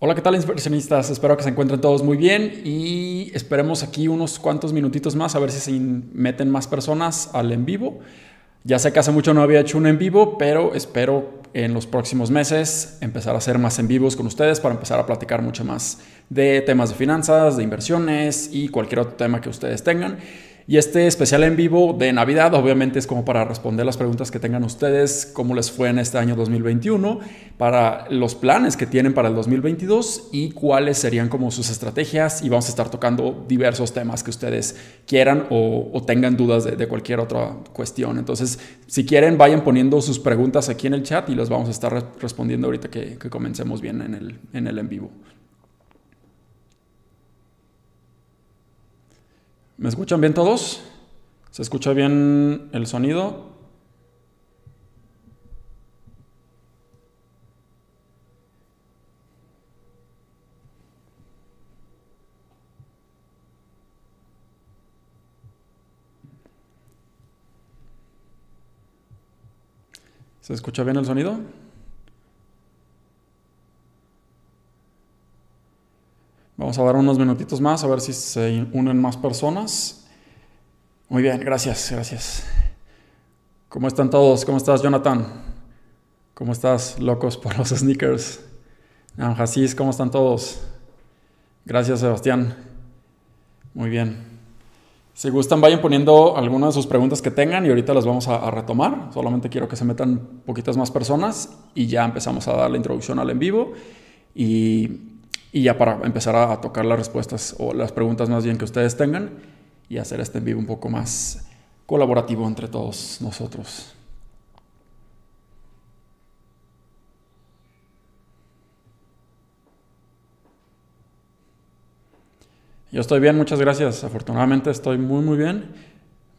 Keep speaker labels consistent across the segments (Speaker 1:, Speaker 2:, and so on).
Speaker 1: Hola, ¿qué tal inversionistas? Espero que se encuentren todos muy bien y esperemos aquí unos cuantos minutitos más a ver si se meten más personas al en vivo. Ya sé que hace mucho no había hecho un en vivo, pero espero en los próximos meses empezar a hacer más en vivos con ustedes para empezar a platicar mucho más de temas de finanzas, de inversiones y cualquier otro tema que ustedes tengan. Y este especial en vivo de Navidad obviamente es como para responder las preguntas que tengan ustedes, cómo les fue en este año 2021, para los planes que tienen para el 2022 y cuáles serían como sus estrategias. Y vamos a estar tocando diversos temas que ustedes quieran o, tengan dudas de, cualquier otra cuestión. Entonces, si quieren, vayan poniendo sus preguntas aquí en el chat y las vamos a estar respondiendo ahorita que, comencemos bien en el en, el en vivo. ¿Me escuchan bien todos? ¿Se escucha bien el sonido? ¿Se escucha bien el sonido? Vamos a dar unos minutitos más a ver si se unen más personas. Muy bien, gracias, gracias. ¿Cómo están todos? ¿Cómo estás, Jonathan? ¿Cómo estás, locos por los sneakers? Jacis, ¿cómo están todos? Gracias, Sebastián. Muy bien. Si gustan, vayan poniendo algunas de sus preguntas que tengan y ahorita las vamos a, a, retomar. Solamente quiero que se metan poquitas más personas y ya empezamos a dar la introducción al en vivo. Y y ya para empezar a, tocar las respuestas o las preguntas más bien que ustedes tengan y hacer este en vivo un poco más colaborativo entre todos nosotros. Yo estoy bien, muchas gracias. Afortunadamente estoy muy, muy bien,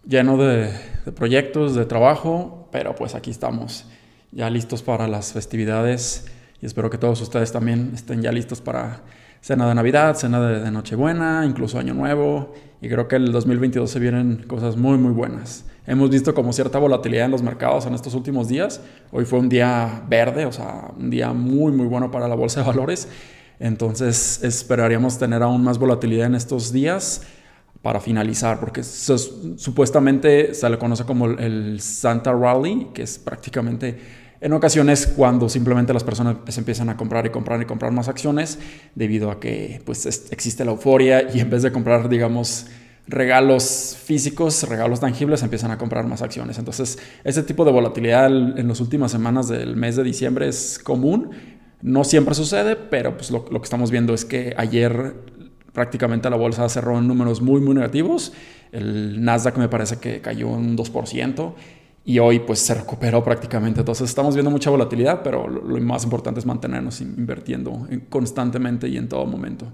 Speaker 1: lleno de, proyectos, de trabajo, pero pues aquí estamos, ya listos para las festividades y espero que todos ustedes también estén ya listos para cena de Navidad, cena de, Nochebuena, incluso Año Nuevo. Y creo que el 2022 se vienen cosas muy, muy buenas. Hemos visto como cierta volatilidad en los mercados en estos últimos días. Hoy fue un día verde, o sea, un día muy, muy bueno para la bolsa de valores. Entonces esperaríamos tener aún más volatilidad en estos días para finalizar, porque supuestamente se le conoce como el Santa Rally, que es prácticamente en ocasiones cuando simplemente las personas se empiezan a comprar y comprar y comprar más acciones debido a que pues existe la euforia y en vez de comprar digamos regalos físicos, regalos tangibles, empiezan a comprar más acciones. Entonces, ese tipo de volatilidad en las últimas semanas del mes de diciembre es común. No siempre sucede, pero pues lo, lo que estamos viendo es que ayer prácticamente la bolsa cerró en números muy, muy negativos. El Nasdaq me parece que cayó un 2% y hoy pues se recuperó prácticamente. Entonces estamos viendo mucha volatilidad, pero lo, más importante es mantenernos invirtiendo constantemente y en todo momento.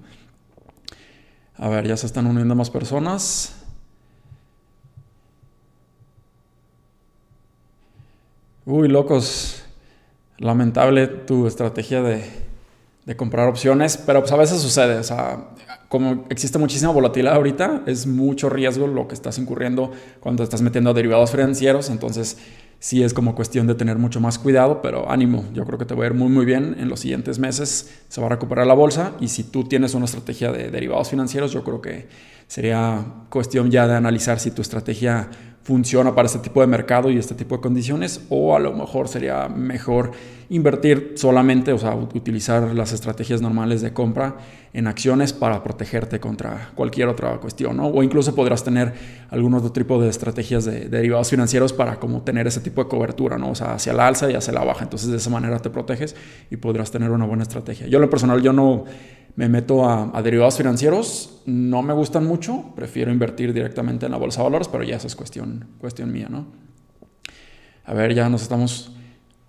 Speaker 1: A ver, ya se están uniendo más personas. Uy, locos. Lamentable tu estrategia de, de comprar opciones, pero pues a veces sucede. O sea, como existe muchísima volatilidad ahorita, es mucho riesgo lo que estás incurriendo cuando estás metiendo derivados financieros, entonces sí es como cuestión de tener mucho más cuidado, pero ánimo, yo creo que te va a ir muy muy bien en los siguientes meses, se va a recuperar la bolsa y si tú tienes una estrategia de derivados financieros, yo creo que sería cuestión ya de analizar si tu estrategia funciona para este tipo de mercado y este tipo de condiciones, o a lo mejor sería mejor invertir solamente, o sea, utilizar las estrategias normales de compra en acciones para protegerte contra cualquier otra cuestión, ¿no? O incluso podrás tener algún otro tipo de estrategias de, derivados financieros para como tener ese tipo de cobertura, ¿no? O sea, hacia la alza y hacia la baja. Entonces, de esa manera te proteges y podrás tener una buena estrategia. Yo, lo personal, yo no me meto a, derivados financieros, no me gustan mucho, prefiero invertir directamente en la bolsa de valores, pero ya eso es cuestión, cuestión mía, ¿no? A ver, ya nos estamos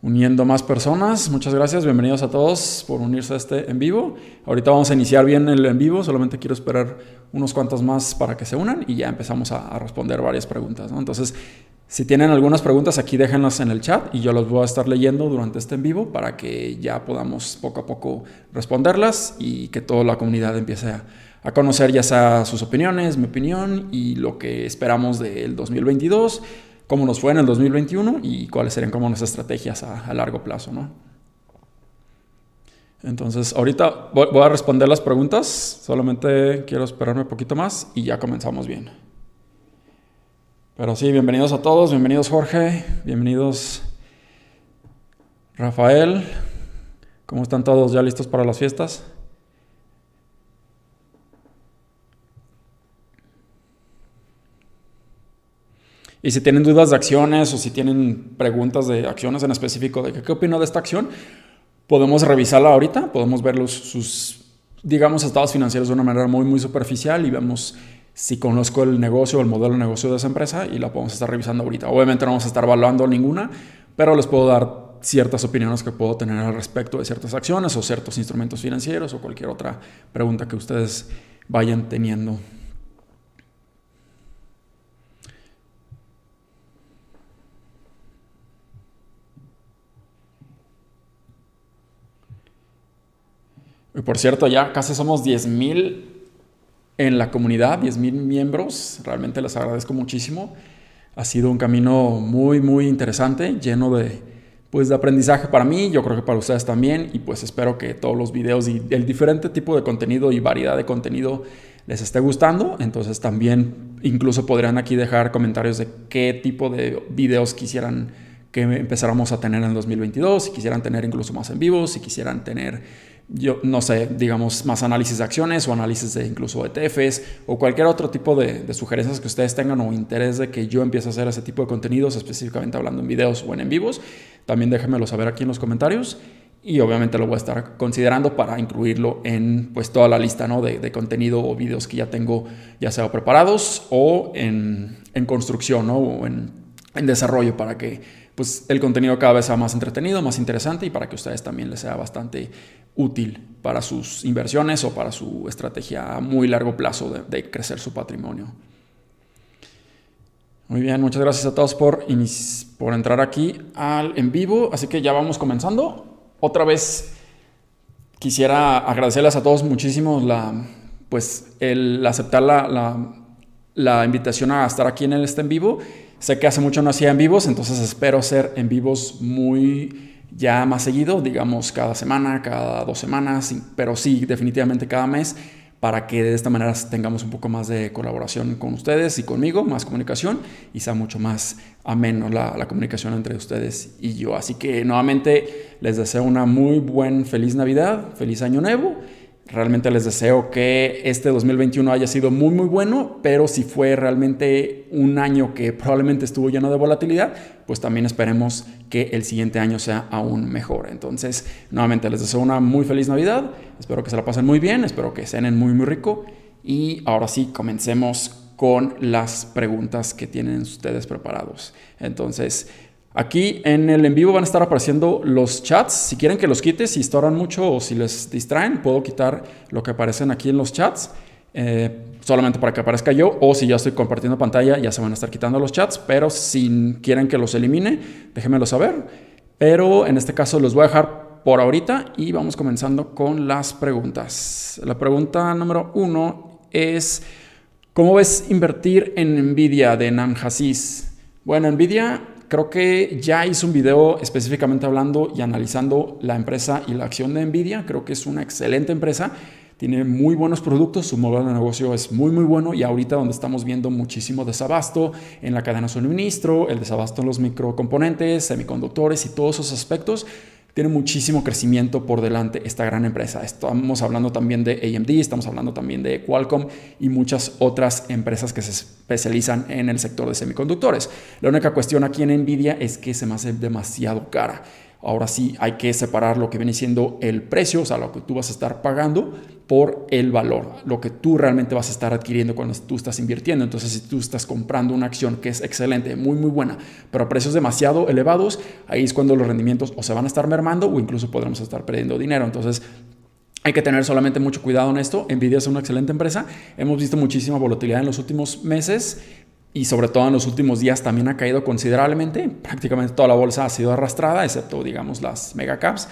Speaker 1: uniendo más personas. Muchas gracias, bienvenidos a todos por unirse a este en vivo. Ahorita vamos a iniciar bien el en vivo, solamente quiero esperar unos cuantos más para que se unan y ya empezamos a, responder varias preguntas. ¿no? Entonces, si tienen algunas preguntas aquí déjenlas en el chat y yo las voy a estar leyendo durante este en vivo para que ya podamos poco a poco responderlas y que toda la comunidad empiece a, conocer ya sea sus opiniones, mi opinión y lo que esperamos del 2022, cómo nos fue en el 2021 y cuáles serían como nuestras estrategias a, largo plazo. ¿no? Entonces, ahorita voy a responder las preguntas. Solamente quiero esperarme un poquito más y ya comenzamos bien. Pero sí, bienvenidos a todos. Bienvenidos Jorge. Bienvenidos Rafael. ¿Cómo están todos? ¿Ya listos para las fiestas? Y si tienen dudas de acciones o si tienen preguntas de acciones en específico de qué opino de esta acción, podemos revisarla ahorita, podemos ver sus, digamos, estados financieros de una manera muy, muy superficial y vemos si conozco el negocio o el modelo de negocio de esa empresa y la podemos estar revisando ahorita. Obviamente no vamos a estar evaluando ninguna, pero les puedo dar ciertas opiniones que puedo tener al respecto de ciertas acciones o ciertos instrumentos financieros o cualquier otra pregunta que ustedes vayan teniendo. Y por cierto, ya casi somos 10.000 en la comunidad, 10.000 miembros. Realmente les agradezco muchísimo. Ha sido un camino muy, muy interesante, lleno de, pues, de aprendizaje para mí, yo creo que para ustedes también. Y pues espero que todos los videos y el diferente tipo de contenido y variedad de contenido les esté gustando. Entonces también incluso podrían aquí dejar comentarios de qué tipo de videos quisieran que empezáramos a tener en 2022, si quisieran tener incluso más en vivo, si quisieran tener yo no sé, digamos, más análisis de acciones o análisis de incluso ETFs o cualquier otro tipo de, sugerencias que ustedes tengan o interés de que yo empiece a hacer ese tipo de contenidos, específicamente hablando en videos o en en vivos, también déjenmelo saber aquí en los comentarios y obviamente lo voy a estar considerando para incluirlo en pues toda la lista ¿no? de, contenido o videos que ya tengo ya sea preparados o en, construcción o en, en desarrollo para que pues el contenido cada vez sea más entretenido, más interesante y para que ustedes también les sea bastante útil para sus inversiones o para su estrategia a muy largo plazo de, crecer su patrimonio. Muy bien, muchas gracias a todos por, por entrar aquí al en vivo. Así que ya vamos comenzando. Otra vez quisiera agradecerles a todos muchísimo la, pues, el aceptar la, la, invitación a estar aquí en el este en vivo. Sé que hace mucho no hacía en vivos, entonces espero ser en vivos muy ya más seguido, digamos cada semana, cada dos semanas, pero sí definitivamente cada mes, para que de esta manera tengamos un poco más de colaboración con ustedes y conmigo, más comunicación y sea mucho más ameno la, la comunicación entre ustedes y yo. Así que nuevamente les deseo una muy buen feliz Navidad, feliz Año Nuevo Realmente les deseo que este 2021 haya sido muy muy bueno, pero si fue realmente un año que probablemente estuvo lleno de volatilidad, pues también esperemos que el siguiente año sea aún mejor. Entonces, nuevamente les deseo una muy feliz Navidad, espero que se la pasen muy bien, espero que cenen muy muy rico y ahora sí, comencemos con las preguntas que tienen ustedes preparados. Entonces, Aquí en el en vivo van a estar apareciendo los chats. Si quieren que los quite, si estorban mucho o si les distraen, puedo quitar lo que aparecen aquí en los chats. Eh, solamente para que aparezca yo o si ya estoy compartiendo pantalla ya se van a estar quitando los chats, pero si quieren que los elimine, déjenmelo saber. Pero en este caso los voy a dejar por ahorita y vamos comenzando con las preguntas. La pregunta número uno es, ¿cómo ves invertir en Nvidia de Nan Bueno, Nvidia Creo que ya hice un video específicamente hablando y analizando la empresa y la acción de Nvidia. Creo que es una excelente empresa. Tiene muy buenos productos, su modelo de negocio es muy muy bueno y ahorita donde estamos viendo muchísimo desabasto en la cadena de suministro, el desabasto en los microcomponentes, semiconductores y todos esos aspectos, tiene muchísimo crecimiento por delante esta gran empresa. Estamos hablando también de AMD, estamos hablando también de Qualcomm y muchas otras empresas que se especializan en el sector de semiconductores. La única cuestión aquí en Nvidia es que se me hace demasiado cara. Ahora sí hay que separar lo que viene siendo el precio, o sea, lo que tú vas a estar pagando por el valor, lo que tú realmente vas a estar adquiriendo cuando tú estás invirtiendo. Entonces, si tú estás comprando una acción que es excelente, muy, muy buena, pero a precios demasiado elevados, ahí es cuando los rendimientos o se van a estar mermando o incluso podremos estar perdiendo dinero. Entonces, hay que tener solamente mucho cuidado en esto. Nvidia es una excelente empresa. Hemos visto muchísima volatilidad en los últimos meses y sobre todo en los últimos días también ha caído considerablemente. Prácticamente toda la bolsa ha sido arrastrada, excepto, digamos, las megacaps.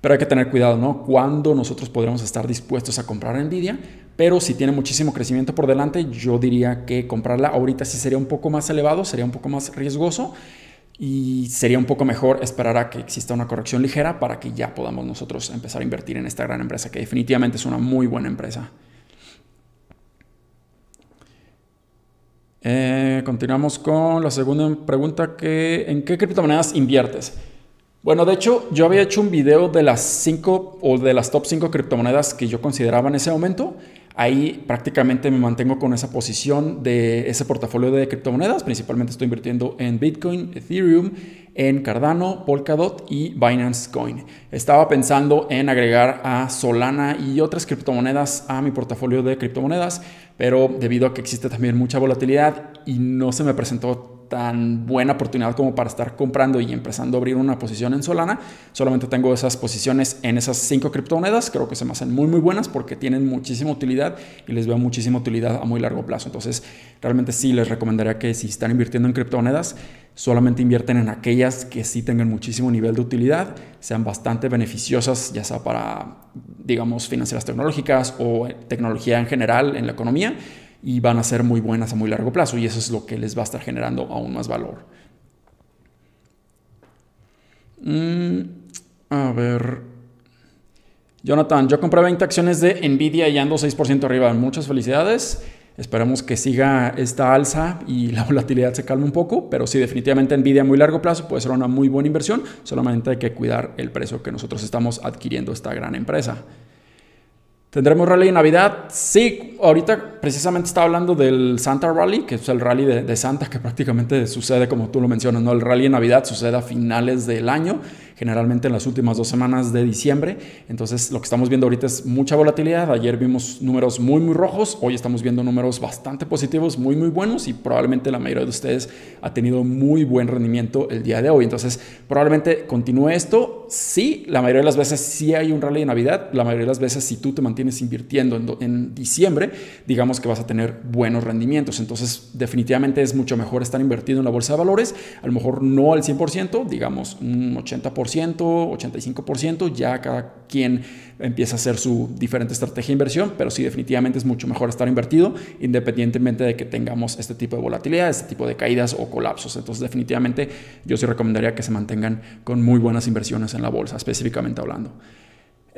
Speaker 1: Pero hay que tener cuidado, ¿no? Cuando nosotros podremos estar dispuestos a comprar Nvidia, pero si tiene muchísimo crecimiento por delante, yo diría que comprarla ahorita sí sería un poco más elevado, sería un poco más riesgoso. y sería un poco mejor esperar a que exista una corrección ligera para que ya podamos nosotros empezar a invertir en esta gran empresa, que definitivamente es una muy buena empresa. Eh, continuamos con la segunda pregunta, que, ¿en qué criptomonedas inviertes? Bueno, de hecho, yo había hecho un video de las 5 o de las top 5 criptomonedas que yo consideraba en ese momento Ahí prácticamente me mantengo con esa posición de ese portafolio de criptomonedas. Principalmente estoy invirtiendo en Bitcoin, Ethereum, en Cardano, Polkadot y Binance Coin. Estaba pensando en agregar a Solana y otras criptomonedas a mi portafolio de criptomonedas, pero debido a que existe también mucha volatilidad y no se me presentó tan buena oportunidad como para estar comprando y empezando a abrir una posición en Solana. Solamente tengo esas posiciones en esas cinco criptomonedas. Creo que se me hacen muy, muy buenas porque tienen muchísima utilidad y les veo muchísima utilidad a muy largo plazo. Entonces, realmente sí les recomendaría que si están invirtiendo en criptomonedas, solamente invierten en aquellas que sí tengan muchísimo nivel de utilidad, sean bastante beneficiosas, ya sea para, digamos, financieras tecnológicas o tecnología en general en la economía y van a ser muy buenas a muy largo plazo y eso es lo que les va a estar generando aún más valor. Mm, a ver. Jonathan, yo compré 20 acciones de Nvidia y ando 6% arriba. Muchas felicidades. Esperamos que siga esta alza y la volatilidad se calme un poco, pero sí, definitivamente Nvidia a muy largo plazo puede ser una muy buena inversión. Solamente hay que cuidar el precio que nosotros estamos adquiriendo esta gran empresa. ¿Tendremos rally de Navidad? Sí, ahorita precisamente estaba hablando del Santa Rally, que es el rally de, Santa que prácticamente sucede como tú lo mencionas, ¿no? El rally de Navidad sucede a finales del año generalmente en las últimas dos semanas de diciembre. Entonces lo que estamos viendo ahorita es mucha volatilidad. Ayer vimos números muy, muy rojos. Hoy estamos viendo números bastante positivos, muy, muy buenos y probablemente la mayoría de ustedes ha tenido muy buen rendimiento el día de hoy. Entonces probablemente continúe esto. Sí, la mayoría de las veces sí hay un rally de Navidad. La mayoría de las veces si tú te mantienes invirtiendo en, en diciembre, digamos que vas a tener buenos rendimientos. Entonces definitivamente es mucho mejor estar invertido en la bolsa de valores. A lo mejor no al 100%, digamos un 80%. 85%, ya cada quien empieza a hacer su diferente estrategia de inversión, pero sí definitivamente es mucho mejor estar invertido independientemente de que tengamos este tipo de volatilidad, este tipo de caídas o colapsos. Entonces definitivamente yo sí recomendaría que se mantengan con muy buenas inversiones en la bolsa, específicamente hablando.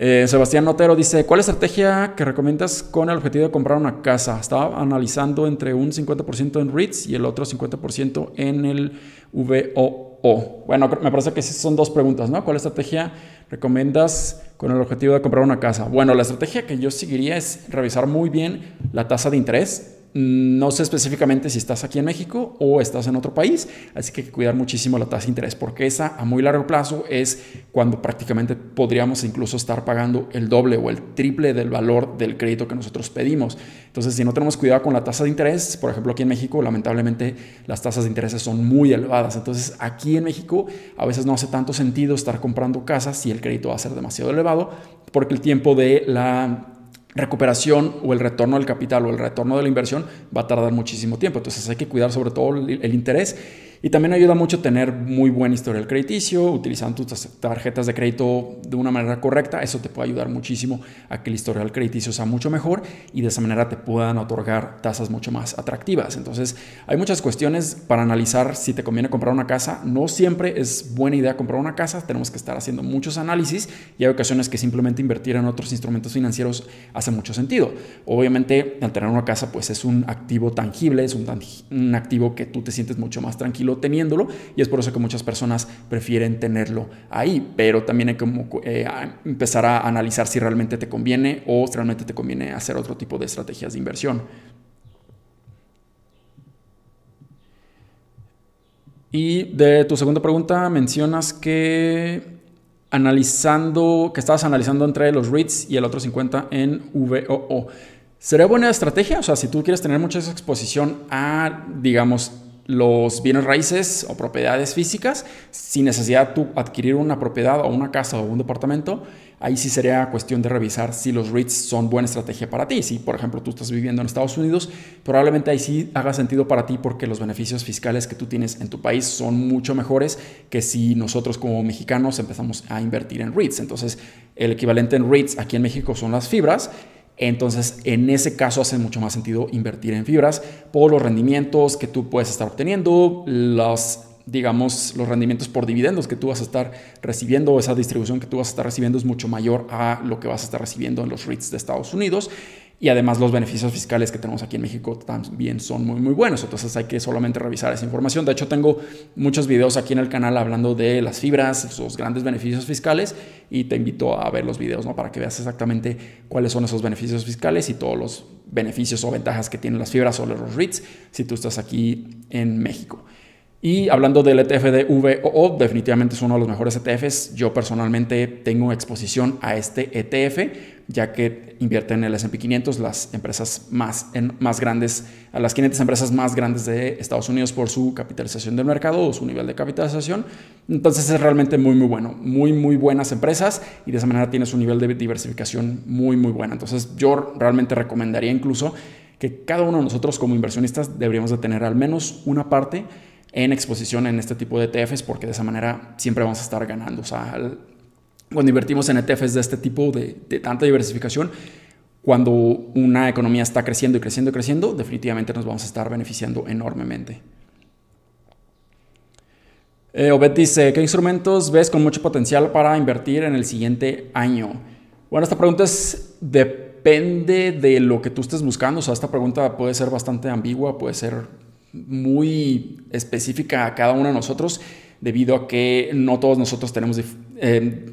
Speaker 1: Eh, Sebastián Notero dice, ¿cuál estrategia que recomiendas con el objetivo de comprar una casa? Estaba analizando entre un 50% en REITs y el otro 50% en el VOO. Bueno, me parece que son dos preguntas, ¿no? ¿Cuál estrategia recomiendas con el objetivo de comprar una casa? Bueno, la estrategia que yo seguiría es revisar muy bien la tasa de interés no sé específicamente si estás aquí en México o estás en otro país, así que hay que cuidar muchísimo la tasa de interés, porque esa a muy largo plazo es cuando prácticamente podríamos incluso estar pagando el doble o el triple del valor del crédito que nosotros pedimos. Entonces, si no tenemos cuidado con la tasa de interés, por ejemplo, aquí en México, lamentablemente las tasas de interés son muy elevadas. Entonces, aquí en México a veces no hace tanto sentido estar comprando casas si el crédito va a ser demasiado elevado, porque el tiempo de la recuperación o el retorno del capital o el retorno de la inversión va a tardar muchísimo tiempo. Entonces hay que cuidar sobre todo el, interés y también ayuda mucho tener muy buen historial crediticio, utilizando tus tarjetas de crédito de una manera correcta. Eso te puede ayudar muchísimo a que el historial crediticio sea mucho mejor y de esa manera te puedan otorgar tasas mucho más atractivas. Entonces, hay muchas cuestiones para analizar si te conviene comprar una casa. No siempre es buena idea comprar una casa. Tenemos que estar haciendo muchos análisis y hay ocasiones que simplemente invertir en otros instrumentos financieros hace mucho sentido. Obviamente, al tener una casa, pues es un activo tangible, es un, activo que tú te sientes mucho más teniéndolo y es por eso que muchas personas prefieren tenerlo ahí, pero también hay que eh, empezar a analizar si realmente te conviene o si realmente te conviene hacer otro tipo de estrategias de inversión. Y de tu segunda pregunta mencionas que analizando, que estabas analizando entre los REITs y el otro 50 en VOO. ¿Sería buena estrategia? O sea, si tú quieres tener mucha exposición a, digamos, los bienes raíces o propiedades físicas sin necesidad de adquirir una propiedad o una casa o un departamento. Ahí sí sería cuestión de revisar si los REITs son buena estrategia para ti. Si, por ejemplo, tú estás viviendo en Estados Unidos, probablemente ahí sí haga sentido para ti porque los beneficios fiscales que tú tienes en tu país son mucho mejores que si nosotros como mexicanos empezamos a invertir en REITs. Entonces, el equivalente en REITs aquí en México son las fibras entonces, en ese caso hace mucho más sentido invertir en fibras por los rendimientos que tú puedes estar obteniendo, los digamos, los rendimientos por dividendos que tú vas a estar recibiendo, esa distribución que tú vas a estar recibiendo es mucho mayor a lo que vas a estar recibiendo en los REITs de Estados Unidos. Y además los beneficios fiscales que tenemos aquí en México también son muy muy buenos. Entonces hay que solamente revisar esa información. De hecho tengo muchos videos aquí en el canal hablando de las fibras, sus grandes beneficios fiscales y te invito a ver los videos ¿no? para que veas exactamente cuáles son esos beneficios fiscales y todos los beneficios o ventajas que tienen las fibras o los REITs si tú estás aquí en México. Y hablando del ETF de VOO, definitivamente es uno de los mejores ETFs. Yo personalmente tengo exposición a este ETF, ya que invierte en el S&P 500, las empresas más, en, más grandes, a las 500 empresas más grandes de Estados Unidos por su capitalización del mercado o su nivel de capitalización. Entonces es realmente muy, muy bueno. Muy, muy buenas empresas y de esa manera tienes un nivel de diversificación muy, muy buena. Entonces yo realmente recomendaría incluso que cada uno de nosotros como inversionistas deberíamos de tener al menos una parte en exposición en este tipo de ETFs porque de esa manera siempre vamos a estar ganando. O sea, cuando invertimos en ETFs de este tipo de, tanta diversificación, cuando una economía está creciendo y creciendo y creciendo, definitivamente nos vamos a estar beneficiando enormemente. Eh, Obed dice, ¿qué instrumentos ves con mucho potencial para invertir en el siguiente año? Bueno, esta pregunta es depende de lo que tú estés buscando. O sea, esta pregunta puede ser bastante ambigua, puede ser muy específica a cada uno de nosotros debido a que no todos nosotros tenemos eh,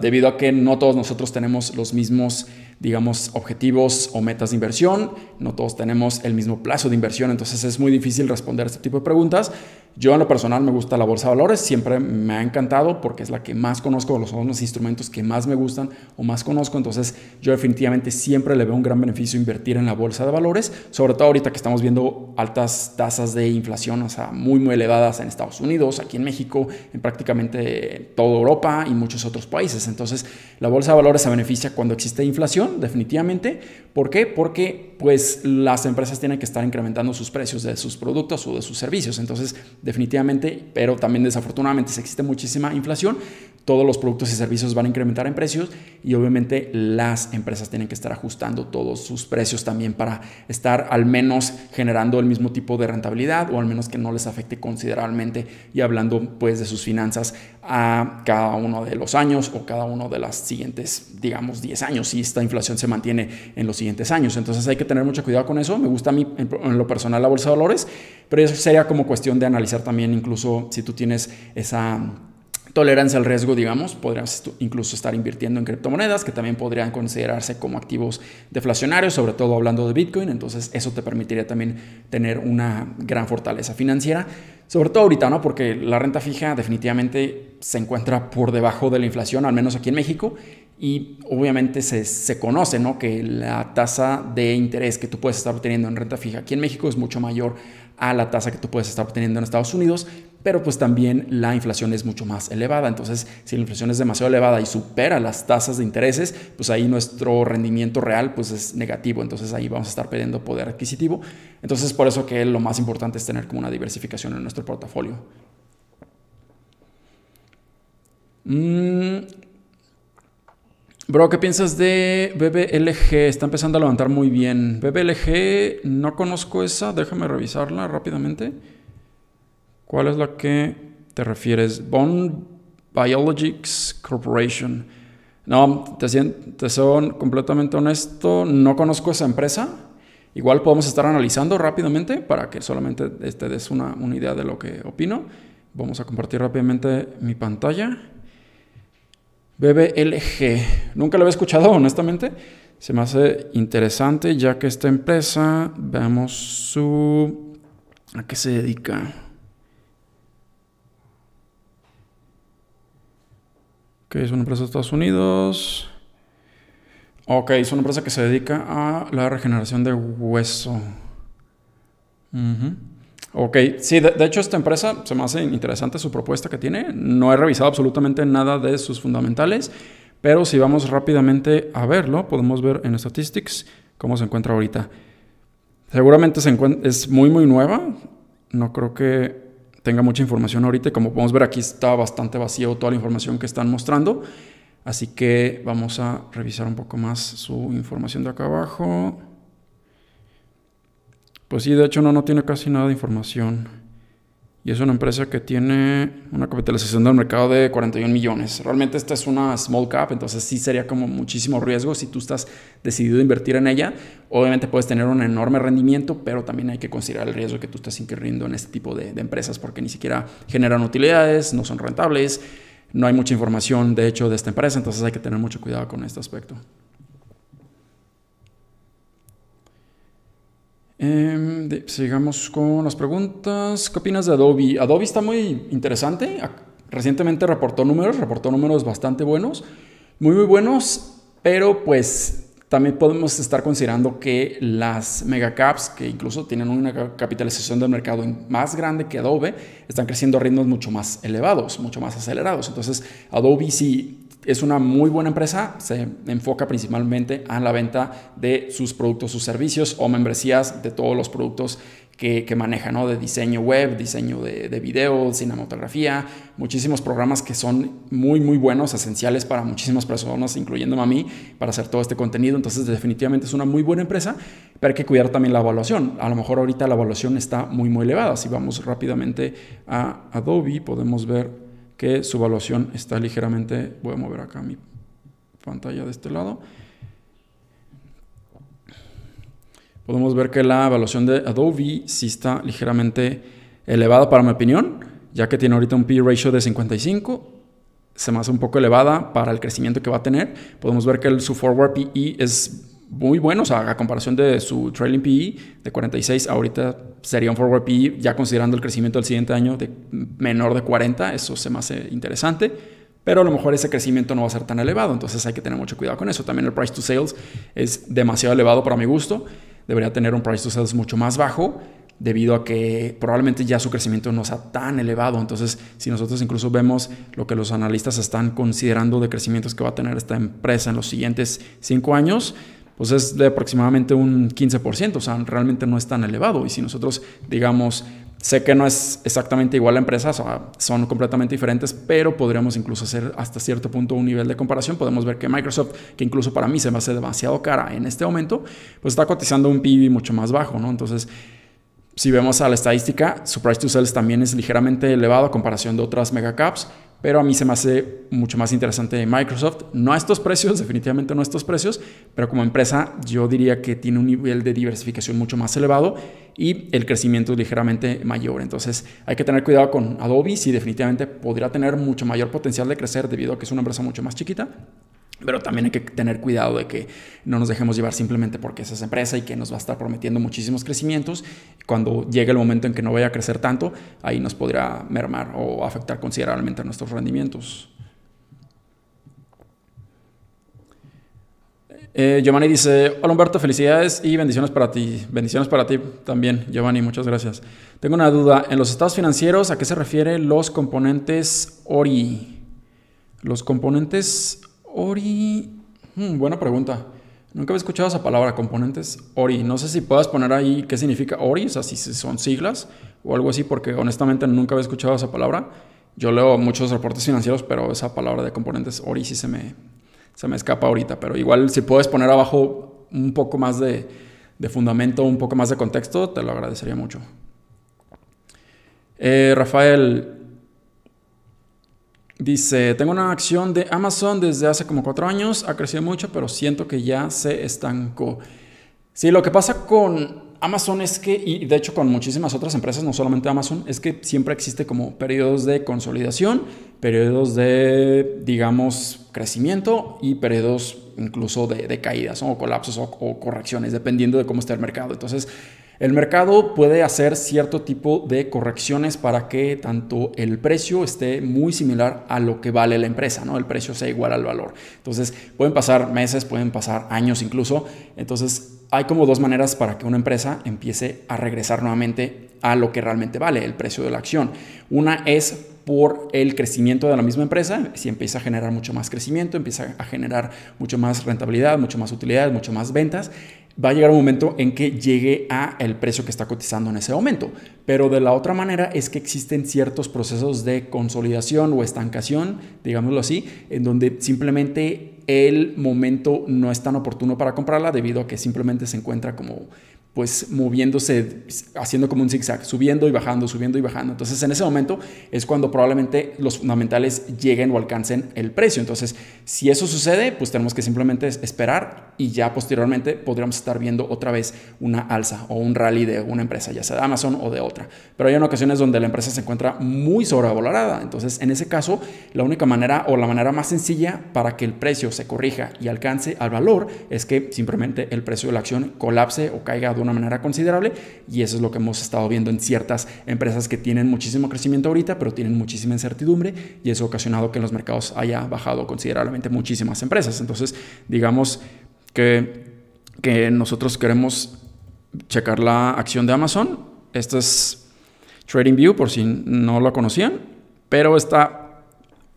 Speaker 1: debido a que no todos nosotros tenemos los mismos digamos, objetivos o metas de inversión, no todos tenemos el mismo plazo de inversión, entonces es muy difícil responder este tipo de preguntas. Yo en lo personal me gusta la bolsa de valores, siempre me ha encantado porque es la que más conozco, son los instrumentos que más me gustan o más conozco, entonces yo definitivamente siempre le veo un gran beneficio invertir en la bolsa de valores, sobre todo ahorita que estamos viendo altas tasas de inflación, o sea, muy muy elevadas en Estados Unidos, aquí en México, en prácticamente toda Europa y muchos otros países. Entonces, la bolsa de valores se beneficia cuando existe inflación definitivamente. ¿Por qué? Porque pues las empresas tienen que estar incrementando sus precios de sus productos o de sus servicios. Entonces, definitivamente, pero también desafortunadamente existe muchísima inflación, todos los productos y servicios van a incrementar en precios y obviamente las empresas tienen que estar ajustando todos sus precios también para estar al menos generando el mismo tipo de rentabilidad o al menos que no les afecte considerablemente y hablando pues de sus finanzas a cada uno de los años o cada uno de las siguientes digamos 10 años si esta inflación se mantiene en los siguientes años. Entonces hay que tener mucho cuidado con eso. Me gusta a mí en lo personal la bolsa de valores pero eso sería como cuestión de analizar también incluso si tú tienes esa tolerancia al riesgo, digamos, podrías incluso estar invirtiendo en criptomonedas que también podrían considerarse como activos deflacionarios, sobre todo hablando de Bitcoin, entonces eso te permitiría también tener una gran fortaleza financiera, sobre todo ahorita, ¿no? Porque la renta fija definitivamente se encuentra por debajo de la inflación, al menos aquí en México, y obviamente se, se, conoce ¿no? que la tasa de interés que tú puedes estar obteniendo en renta fija aquí en México es mucho mayor a la tasa que tú puedes estar obteniendo en Estados Unidos, pero pues también la inflación es mucho más elevada. Entonces, si la inflación es demasiado elevada y supera las tasas de intereses, pues ahí nuestro rendimiento real pues es negativo. Entonces ahí vamos a estar perdiendo poder adquisitivo. Entonces, por eso que lo más importante es tener como una diversificación en nuestro portafolio. Mm. Bro, ¿qué piensas de BBLG? Está empezando a levantar muy bien. BBLG, no conozco esa, déjame revisarla rápidamente. ¿Cuál es la que te refieres? Bone Biologics Corporation. No, te, te son completamente honesto, no conozco esa empresa. Igual podemos estar analizando rápidamente para que solamente te des una, una idea de lo que opino. Vamos a compartir rápidamente mi pantalla. BBLG. Nunca lo había escuchado, honestamente. Se me hace interesante ya que esta empresa, veamos su... ¿A qué se dedica? Ok, es una empresa de Estados Unidos. Ok, es una empresa que se dedica a la regeneración de hueso. Ok, sí, de, hecho esta empresa se me hace interesante su propuesta que tiene. No he revisado absolutamente nada de sus fundamentales, pero si vamos rápidamente a verlo, podemos ver en Statistics cómo se encuentra ahorita. Seguramente se es muy, muy nueva. No creo que tenga mucha información ahorita. Como podemos ver aquí está bastante vacío toda la información que están mostrando. Así que vamos a revisar un poco más su información de acá abajo. Pues sí, de hecho no, no tiene casi nada de información. Y es una empresa que tiene una capitalización del mercado de 41 millones. Realmente esta es una small cap, entonces sí sería como muchísimo riesgo si tú estás decidido a invertir en ella. Obviamente puedes tener un enorme rendimiento, pero también hay que considerar el riesgo que tú estás incurriendo en este tipo de, de empresas porque ni siquiera generan utilidades, no son rentables, no hay mucha información de hecho de esta empresa, entonces hay que tener mucho cuidado con este aspecto. Em, sigamos con las preguntas. ¿Qué opinas de Adobe? Adobe está muy interesante. Recientemente reportó números, reportó números bastante buenos, muy muy buenos, pero pues también podemos estar considerando que las megacaps, que incluso tienen una capitalización del mercado más grande que Adobe, están creciendo a ritmos mucho más elevados, mucho más acelerados. Entonces, Adobe sí es una muy buena empresa, se enfoca principalmente a la venta de sus productos, sus servicios o membresías de todos los productos que, que maneja, de diseño web, diseño de, de, video, cinematografía, muchísimos programas que son muy, muy buenos, esenciales para muchísimas personas, incluyéndome a mí, para hacer todo este contenido. Entonces, definitivamente es una muy buena empresa, pero hay que cuidar también la evaluación. A lo mejor ahorita la evaluación está muy, muy elevada. Si vamos rápidamente a Adobe, podemos ver que su evaluación está ligeramente, voy a mover acá mi pantalla de este lado. Podemos ver que la evaluación de Adobe sí está ligeramente elevada para mi opinión, ya que tiene ahorita un P ratio de 55. Se me hace un poco elevada para el crecimiento que va a tener. Podemos ver que el, su forward PE es muy bueno, o sea, a comparación de su trailing PE de 46, ahorita sería un forward PE ya considerando el crecimiento del siguiente año de menor de 40, eso se me hace interesante, pero a lo mejor ese crecimiento no va a ser tan elevado, entonces hay que tener mucho cuidado con eso. También el price to sales es demasiado elevado para mi gusto, debería tener un price to sales mucho más bajo debido a que probablemente ya su crecimiento no sea tan elevado. Entonces, si nosotros incluso vemos lo que los analistas están considerando de crecimientos que va a tener esta empresa en los siguientes cinco años, pues es de aproximadamente un 15%, o sea, realmente no es tan elevado. Y si nosotros, digamos, sé que no es exactamente igual la empresa, son completamente diferentes, pero podríamos incluso hacer hasta cierto punto un nivel de comparación. Podemos ver que Microsoft, que incluso para mí se me hace demasiado cara en este momento, pues está cotizando un PIB mucho más bajo, ¿no? Entonces, si vemos a la estadística, su price to sales también es ligeramente elevado a comparación de otras megacaps, pero a mí se me hace mucho más interesante Microsoft. No a estos precios, definitivamente no a estos precios, pero como empresa yo diría que tiene un nivel de diversificación mucho más elevado y el crecimiento es ligeramente mayor. Entonces hay que tener cuidado con Adobe, si definitivamente podría tener mucho mayor potencial de crecer debido a que es una empresa mucho más chiquita pero también hay que tener cuidado de que no nos dejemos llevar simplemente porque es esa empresa y que nos va a estar prometiendo muchísimos crecimientos. Cuando llegue el momento en que no vaya a crecer tanto, ahí nos podría mermar o afectar considerablemente a nuestros rendimientos. Eh, Giovanni dice, hola Humberto, felicidades y bendiciones para ti. Bendiciones para ti también, Giovanni, muchas gracias. Tengo una duda, en los estados financieros, ¿a qué se refiere los componentes ORI? Los componentes Ori. Hmm, buena pregunta. Nunca había escuchado esa palabra, componentes Ori. No sé si puedas poner ahí qué significa Ori, o sea, si son siglas o algo así, porque honestamente nunca había escuchado esa palabra. Yo leo muchos reportes financieros, pero esa palabra de componentes Ori sí se me, se me escapa ahorita. Pero igual, si puedes poner abajo un poco más de, de fundamento, un poco más de contexto, te lo agradecería mucho. Eh, Rafael, Dice, tengo una acción de Amazon desde hace como cuatro años, ha crecido mucho, pero siento que ya se estancó. Sí, lo que pasa con Amazon es que, y de hecho con muchísimas otras empresas, no solamente Amazon, es que siempre existe como periodos de consolidación, periodos de, digamos, crecimiento y periodos incluso de, caídas o colapsos o, o correcciones, dependiendo de cómo esté el mercado. Entonces, el mercado puede hacer cierto tipo de correcciones para que tanto el precio esté muy similar a lo que vale la empresa, ¿no? El precio sea igual al valor. Entonces, pueden pasar meses, pueden pasar años incluso. Entonces, hay como dos maneras para que una empresa empiece a regresar nuevamente a lo que realmente vale, el precio de la acción. Una es por el crecimiento de la misma empresa, si empieza a generar mucho más crecimiento, empieza a generar mucho más rentabilidad, mucho más utilidad, mucho más ventas, va a llegar un momento en que llegue a el precio que está cotizando en ese momento. Pero de la otra manera es que existen ciertos procesos de consolidación o estancación, digámoslo así, en donde simplemente el momento no es tan oportuno para comprarla debido a que simplemente se encuentra como pues moviéndose, haciendo como un zigzag, subiendo y bajando, subiendo y bajando. Entonces en ese momento es cuando probablemente los fundamentales lleguen o alcancen el precio. Entonces si eso sucede, pues tenemos que simplemente esperar y ya posteriormente podríamos estar viendo otra vez una alza o un rally de una empresa, ya sea de Amazon o de otra. Pero hay ocasiones donde la empresa se encuentra muy sobrevalorada. Entonces en ese caso, la única manera o la manera más sencilla para que el precio se corrija y alcance al valor es que simplemente el precio de la acción colapse o caiga de una manera considerable y eso es lo que hemos estado viendo en ciertas empresas que tienen muchísimo crecimiento ahorita, pero tienen muchísima incertidumbre y eso ha ocasionado que en los mercados haya bajado considerablemente muchísimas empresas. Entonces, digamos que, que nosotros queremos checar la acción de Amazon. Esto es TradingView, por si no lo conocían, pero esta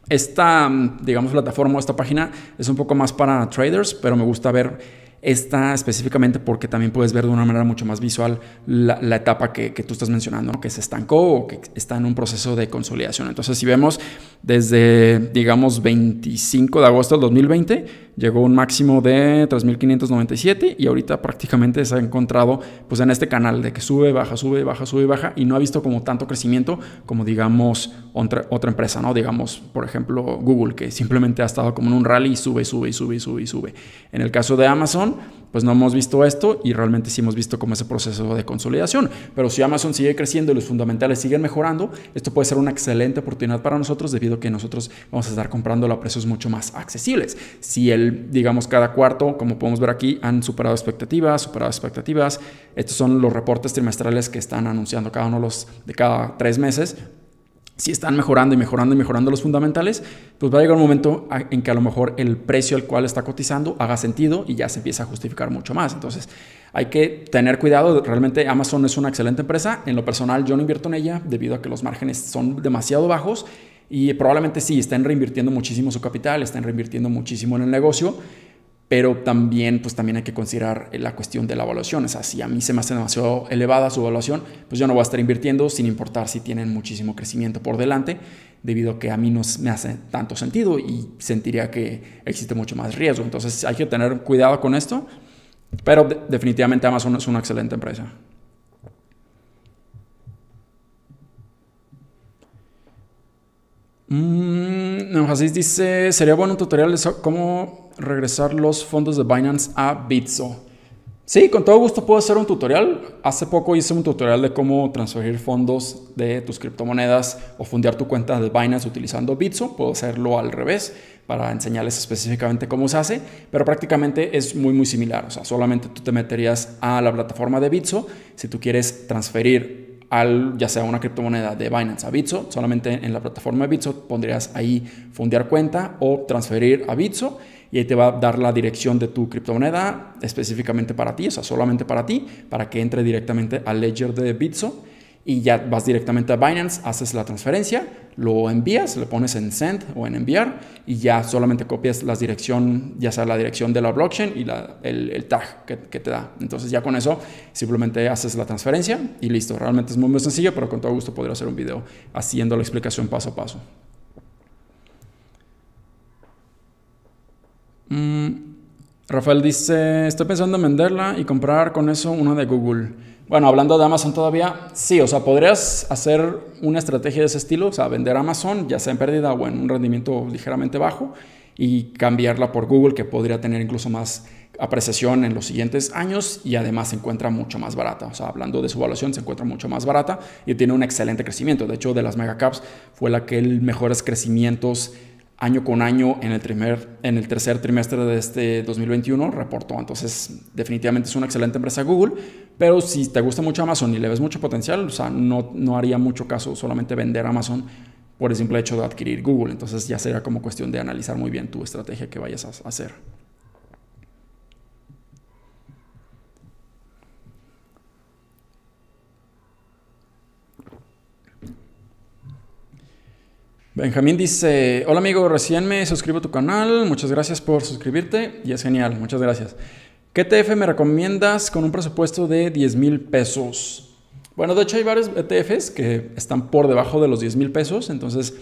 Speaker 1: esta, digamos, plataforma, esta página es un poco más para traders, pero me gusta ver esta específicamente porque también puedes ver de una manera mucho más visual la, etapa que, tú estás mencionando, que se estancó o que está en un proceso de consolidación. Entonces, si vemos desde, digamos, 25 de agosto del 2020, llegó un máximo de 3.597 y ahorita prácticamente se ha encontrado pues en este canal de que sube, baja, sube, baja, sube, baja y no ha visto como tanto crecimiento como digamos otra, otra empresa, ¿no? Digamos, por ejemplo, Google, que simplemente ha estado como en un rally y sube, sube, sube, sube, sube. En el caso de Amazon, pues no hemos visto esto y realmente sí hemos visto como ese proceso de consolidación. Pero si Amazon sigue creciendo y los fundamentales siguen mejorando, esto puede ser una excelente oportunidad para nosotros debido a que nosotros vamos a estar comprando a precios mucho más accesibles. Si el, digamos, cada cuarto, como podemos ver aquí, han superado expectativas, superado expectativas, estos son los reportes trimestrales que están anunciando cada uno los, de cada tres meses si están mejorando y mejorando y mejorando los fundamentales, pues va a llegar un momento en que a lo mejor el precio al cual está cotizando haga sentido y ya se empieza a justificar mucho más. Entonces, hay que tener cuidado. Realmente Amazon es una excelente empresa. En lo personal, yo no invierto en ella debido a que los márgenes son demasiado bajos y probablemente sí, estén reinvirtiendo muchísimo su capital, estén reinvirtiendo muchísimo en el negocio, pero también, pues también hay que considerar la cuestión de la evaluación. O sea, si a mí se me hace demasiado elevada su evaluación, pues yo no voy a estar invirtiendo sin importar si tienen muchísimo crecimiento por delante, debido a que a mí no me hace tanto sentido y sentiría que existe mucho más riesgo. Entonces hay que tener cuidado con esto, pero definitivamente Amazon es una excelente empresa. Mm, dice, sería bueno un tutorial de cómo regresar los fondos de Binance a Bitso. Sí, con todo gusto puedo hacer un tutorial. Hace poco hice un tutorial de cómo transferir fondos de tus criptomonedas o fundear tu cuenta de Binance utilizando Bitso. Puedo hacerlo al revés para enseñarles específicamente cómo se hace, pero prácticamente es muy muy similar. O sea, solamente tú te meterías a la plataforma de Bitso si tú quieres transferir al, ya sea una criptomoneda de Binance a Bitso, solamente en la plataforma de Bitso pondrías ahí fundear cuenta o transferir a Bitso y ahí te va a dar la dirección de tu criptomoneda específicamente para ti, o sea, solamente para ti, para que entre directamente al ledger de Bitso y ya vas directamente a Binance, haces la transferencia, lo envías, le pones en send o en enviar y ya solamente copias la dirección, ya sea la dirección de la blockchain y el, tag que, te da. Entonces ya con eso simplemente haces la transferencia y listo. Realmente es muy, muy sencillo, pero con todo gusto podría hacer un video haciendo la explicación paso a paso. Rafael dice, estoy pensando en venderla y comprar con eso una de Google. Bueno, hablando de Amazon todavía, sí, o sea, podrías hacer una estrategia de ese estilo, o sea, vender Amazon, ya sea en pérdida o en un rendimiento ligeramente bajo, y cambiarla por Google, que podría tener incluso más apreciación en los siguientes años y además se encuentra mucho más barata. O sea, hablando de su evaluación, se encuentra mucho más barata y tiene un excelente crecimiento. De hecho, de las megacaps fue la que el mejores crecimientos año con año en el, tercer trimestre de este 2021 reportó. Entonces, definitivamente es una excelente empresa Google, pero si te gusta mucho Amazon y le ves mucho potencial, o sea, no, no haría mucho caso solamente vender Amazon por el simple hecho de adquirir Google. Entonces ya sería como cuestión de analizar muy bien tu estrategia que vayas a hacer. Benjamín dice, hola amigo, recién me suscribo a tu canal, muchas gracias por suscribirte y es genial, muchas gracias. ¿Qué ETF me recomiendas con un presupuesto de 10 mil pesos? Bueno, de hecho hay varios ETFs que están por debajo de los 10 mil pesos, entonces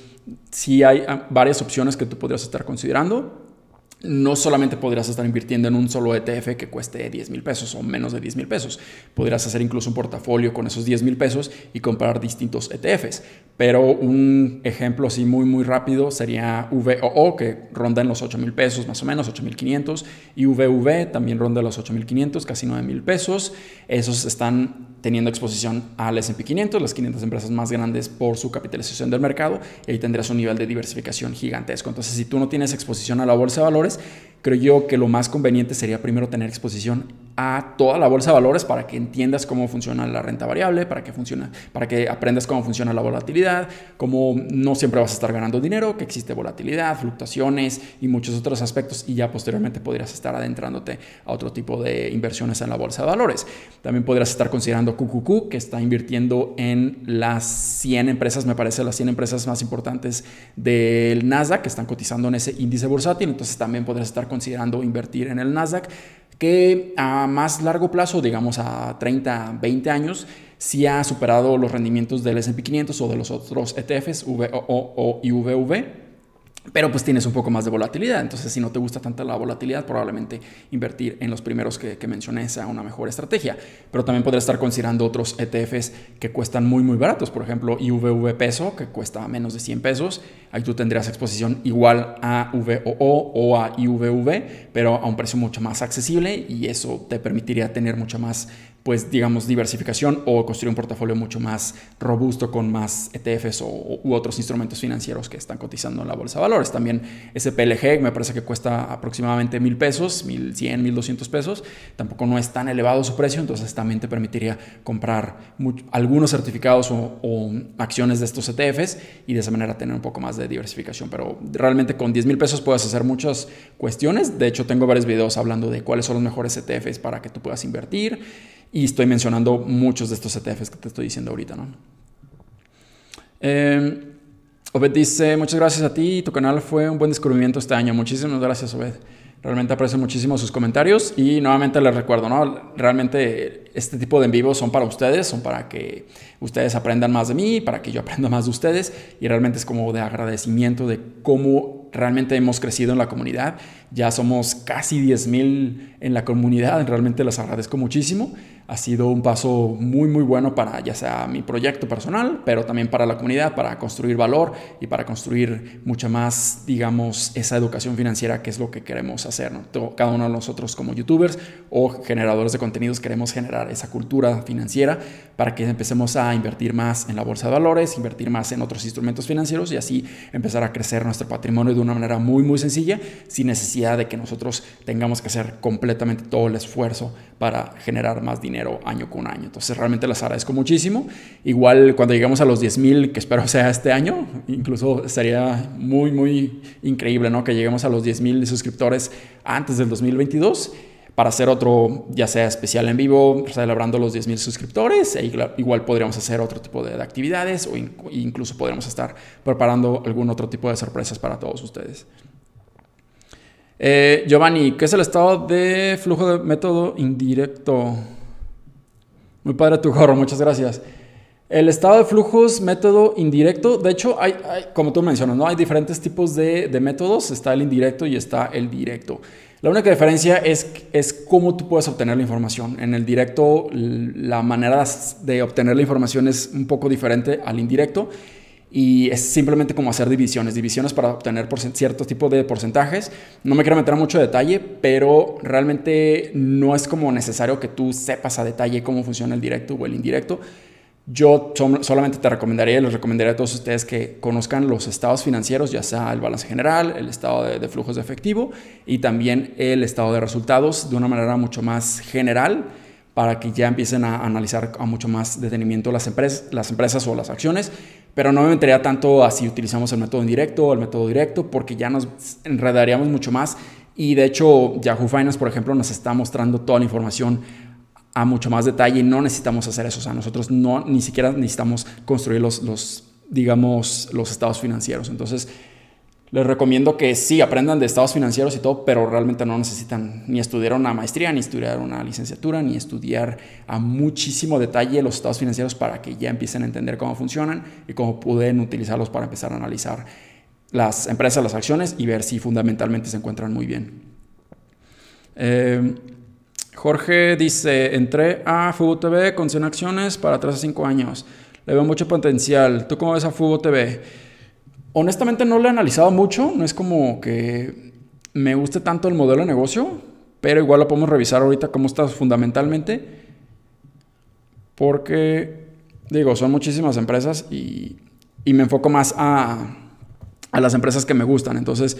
Speaker 1: sí hay ah, varias opciones que tú podrías estar considerando. No solamente podrías estar invirtiendo en un solo ETF que cueste 10 mil pesos o menos de 10 mil pesos. Podrías hacer incluso un portafolio con esos 10 mil pesos y comprar distintos ETFs. Pero un ejemplo así muy, muy rápido sería VOO, que ronda en los 8 mil pesos más o menos, 8 mil 500. Y VV también ronda los 8 mil 500, casi 9 mil pesos. Esos están teniendo exposición al S&P 500, las 500 empresas más grandes por su capitalización del mercado, y ahí tendrás un nivel de diversificación gigantesco. Entonces, si tú no tienes exposición a la bolsa de valores, creo yo que lo más conveniente sería primero tener exposición a toda la bolsa de valores para que entiendas cómo funciona la renta variable, para que, funciona, para que aprendas cómo funciona la volatilidad, cómo no siempre vas a estar ganando dinero, que existe volatilidad, fluctuaciones y muchos otros aspectos y ya posteriormente podrías estar adentrándote a otro tipo de inversiones en la bolsa de valores. También podrías estar considerando QQQ, que está invirtiendo en las 100 empresas, me parece las 100 empresas más importantes del Nasdaq, que están cotizando en ese índice bursátil, entonces también podrías estar considerando invertir en el Nasdaq, que a más largo plazo, digamos a 30, 20 años, sí ha superado los rendimientos del S&P 500 o de los otros ETFs, VOO y VV pero pues tienes un poco más de volatilidad. Entonces, si no te gusta tanta la volatilidad, probablemente invertir en los primeros que, mencioné sea una mejor estrategia. Pero también podrías estar considerando otros ETFs que cuestan muy, muy baratos. Por ejemplo, IVV peso, que cuesta menos de 100 pesos. Ahí tú tendrías exposición igual a VOO o a IVV, pero a un precio mucho más accesible y eso te permitiría tener mucho más pues digamos, diversificación o construir un portafolio mucho más robusto con más ETFs o, u otros instrumentos financieros que están cotizando en la bolsa de valores. También ese PLG me parece que cuesta aproximadamente mil pesos, mil cien, mil doscientos pesos. Tampoco no es tan elevado su precio, entonces también te permitiría comprar algunos certificados o, o, acciones de estos ETFs y de esa manera tener un poco más de diversificación. Pero realmente con 10 mil pesos puedes hacer muchas cuestiones. De hecho, tengo varios videos hablando de cuáles son los mejores ETFs para que tú puedas invertir y estoy mencionando muchos de estos ETFs que te estoy diciendo ahorita, ¿no? Eh, Obed dice, muchas gracias a ti, tu canal fue un buen descubrimiento este año. Muchísimas gracias, Obed. Realmente aprecio muchísimo sus comentarios y nuevamente les recuerdo, ¿no? Realmente este tipo de en vivo son para ustedes, son para que ustedes aprendan más de mí, para que yo aprenda más de ustedes y realmente es como de agradecimiento de cómo realmente hemos crecido en la comunidad. Ya somos casi 10.000 en la comunidad, realmente les agradezco muchísimo ha sido un paso muy muy bueno para ya sea mi proyecto personal, pero también para la comunidad, para construir valor y para construir mucha más, digamos, esa educación financiera que es lo que queremos hacer. Cada uno de nosotros como youtubers o generadores de contenidos queremos generar esa cultura financiera para que empecemos a invertir más en la bolsa de valores, invertir más en otros instrumentos financieros y así empezar a crecer nuestro patrimonio de una manera muy muy sencilla, sin necesidad de que nosotros tengamos que hacer completamente todo el esfuerzo para generar más dinero año con año. Entonces realmente les agradezco muchísimo. Igual cuando lleguemos a los 10.000, que espero sea este año, incluso sería muy, muy increíble ¿no? que lleguemos a los 10.000 suscriptores antes del 2022 para hacer otro, ya sea especial en vivo, celebrando los 10.000 suscriptores. E igual podríamos hacer otro tipo de, actividades o incluso podríamos estar preparando algún otro tipo de sorpresas para todos ustedes. Eh, Giovanni, ¿qué es el estado de flujo de método indirecto? Muy padre tu gorro, muchas gracias. El estado de flujos, método indirecto. De hecho, hay, como tú mencionas, ¿no? hay diferentes tipos de, métodos. Está el indirecto y está el directo. La única diferencia es, es cómo tú puedes obtener la información. En el directo, la manera de obtener la información es un poco diferente al indirecto y es simplemente como hacer divisiones, divisiones para obtener cierto tipo de porcentajes. No me quiero meter a mucho detalle, pero realmente no es como necesario que tú sepas a detalle cómo funciona el directo o el indirecto. Yo solamente te recomendaría, les recomendaría a todos ustedes que conozcan los estados financieros, ya sea el balance general, el estado de, flujos de efectivo y también el estado de resultados de una manera mucho más general para que ya empiecen a analizar a mucho más detenimiento las, empresas, las empresas o las acciones pero no me metería tanto a si utilizamos el método indirecto o el método directo, porque ya nos enredaríamos mucho más. Y de hecho, Yahoo Finance, por ejemplo, nos está mostrando toda la información a mucho más detalle y no necesitamos hacer eso. O sea, nosotros no, ni siquiera necesitamos construir los, los digamos, los estados financieros. Entonces, les recomiendo que sí aprendan de estados financieros y todo, pero realmente no necesitan ni estudiar una maestría, ni estudiar una licenciatura, ni estudiar a muchísimo detalle los estados financieros para que ya empiecen a entender cómo funcionan y cómo pueden utilizarlos para empezar a analizar las empresas, las acciones y ver si fundamentalmente se encuentran muy bien. Eh, Jorge dice, entré a Fubo TV con 100 acciones para 3 a 5 años. Le veo mucho potencial. ¿Tú cómo ves a Fubo TV? Honestamente no lo he analizado mucho. No es como que me guste tanto el modelo de negocio, pero igual lo podemos revisar ahorita cómo está fundamentalmente. Porque, digo, son muchísimas empresas y, me enfoco más a las empresas que me gustan. Entonces,